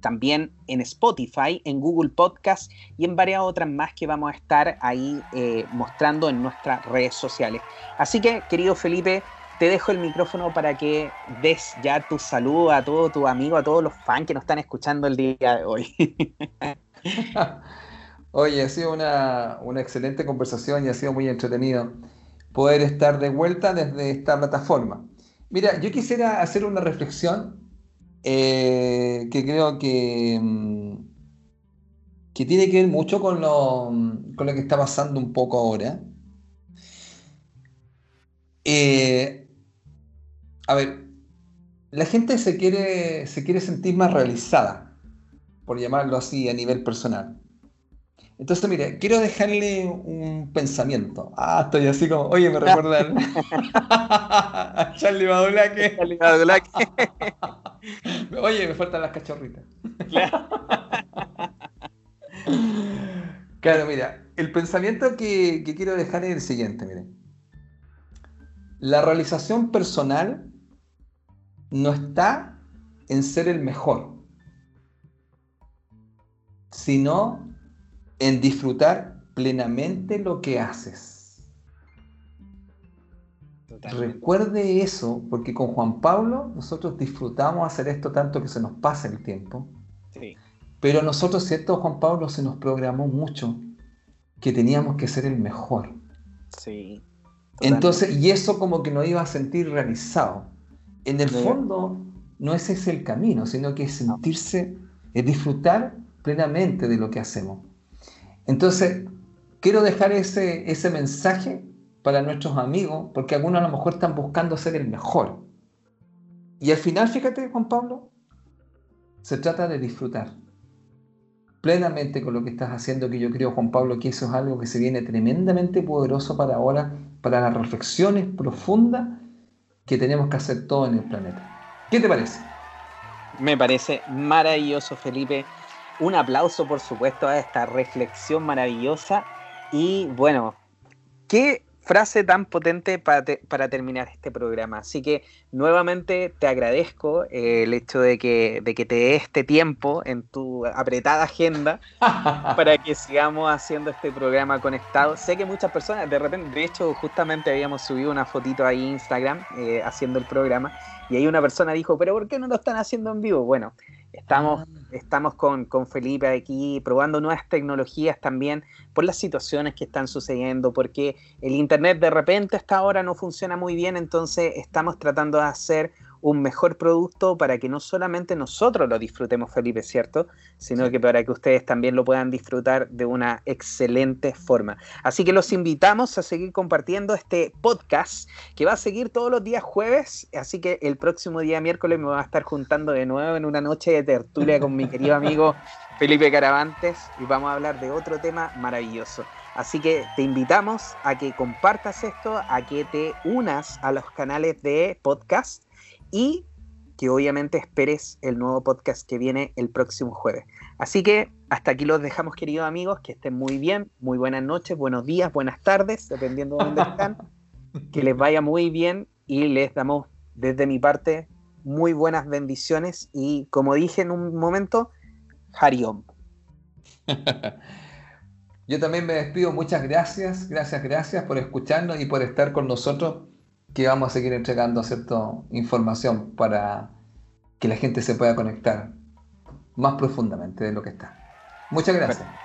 también en Spotify, en Google Podcast y en varias otras más que vamos a estar ahí eh, mostrando en nuestras redes sociales. Así que, querido Felipe, te dejo el micrófono para que des ya tu saludo a todos tus amigos, a todos los fans que nos están escuchando el día de hoy. Oye, ha sido una, excelente conversación y ha sido muy entretenido poder estar de vuelta desde esta plataforma. Mira, yo quisiera hacer una reflexión eh, que creo que, mm, que tiene que ver mucho con lo, con lo que está pasando un poco ahora. Eh, a ver, la gente se quiere, se quiere sentir más realizada, por llamarlo así a nivel personal. Entonces, mire, quiero dejarle un pensamiento. Ah, estoy así como, oye, me recuerdan a Charlie Badulaque. Charlie Badulaque. oye, me faltan las cachorritas. claro, mira, el pensamiento que, que quiero dejar es el siguiente, miren. La realización personal no está en ser el mejor, sino en disfrutar plenamente lo que haces. Recuerde eso, porque con Juan Pablo nosotros disfrutamos hacer esto tanto que se nos pasa el tiempo. Pero nosotros, ¿cierto, Juan Pablo? Se nos programó mucho que teníamos que ser el mejor. Sí. Entonces, y eso como que nos iba a sentir realizado. En el fondo, no es ese el camino, sino que es sentirse, es disfrutar plenamente de lo que hacemos. Entonces, quiero dejar ese, ese mensaje para nuestros amigos, porque algunos a lo mejor están buscando ser el mejor. Y al final, fíjate, Juan Pablo, se trata de disfrutar plenamente con lo que estás haciendo, que yo creo, Juan Pablo, que eso es algo que se viene tremendamente poderoso para ahora, para las reflexiones profundas que tenemos que hacer todo en el planeta. ¿Qué te parece? Me parece maravilloso, Felipe. Un aplauso, por supuesto, a esta reflexión maravillosa. Y bueno, qué frase tan potente para, terminar este programa. Así que nuevamente te agradezco eh, el hecho de que, de que te dé este tiempo en tu apretada agenda para que sigamos haciendo este programa conectado. Sé que muchas personas, de repente, de hecho, justamente habíamos subido una fotito ahí en Instagram eh, haciendo el programa y ahí una persona dijo, pero ¿por qué no lo están haciendo en vivo? Bueno, Estamos, ah. estamos con, con, Felipe aquí probando nuevas tecnologías también por las situaciones que están sucediendo, porque el Internet de repente hasta ahora no funciona muy bien, entonces estamos tratando de hacer un mejor producto para que no solamente nosotros lo disfrutemos, Felipe, ¿cierto? Sino que para que ustedes también lo puedan disfrutar de una excelente forma. Así que los invitamos a seguir compartiendo este podcast que va a seguir todos los días jueves, así que el próximo día miércoles me voy a estar juntando de nuevo en una noche de tertulia con mi querido amigo Felipe Caravantes y vamos a hablar de otro tema maravilloso. Así que te invitamos a que compartas esto, a que te unas a los canales de podcast y que obviamente esperes el nuevo podcast que viene el próximo jueves. Así que hasta aquí los dejamos, queridos amigos, que estén muy bien, muy buenas noches, buenos días, buenas tardes, dependiendo de dónde están, que les vaya muy bien y les damos desde mi parte muy buenas bendiciones y como dije en un momento, Hariom. Yo también me despido, muchas gracias, gracias, gracias por escucharnos y por estar con nosotros que vamos a seguir entregando cierta información para que la gente se pueda conectar más profundamente de lo que está. Muchas gracias.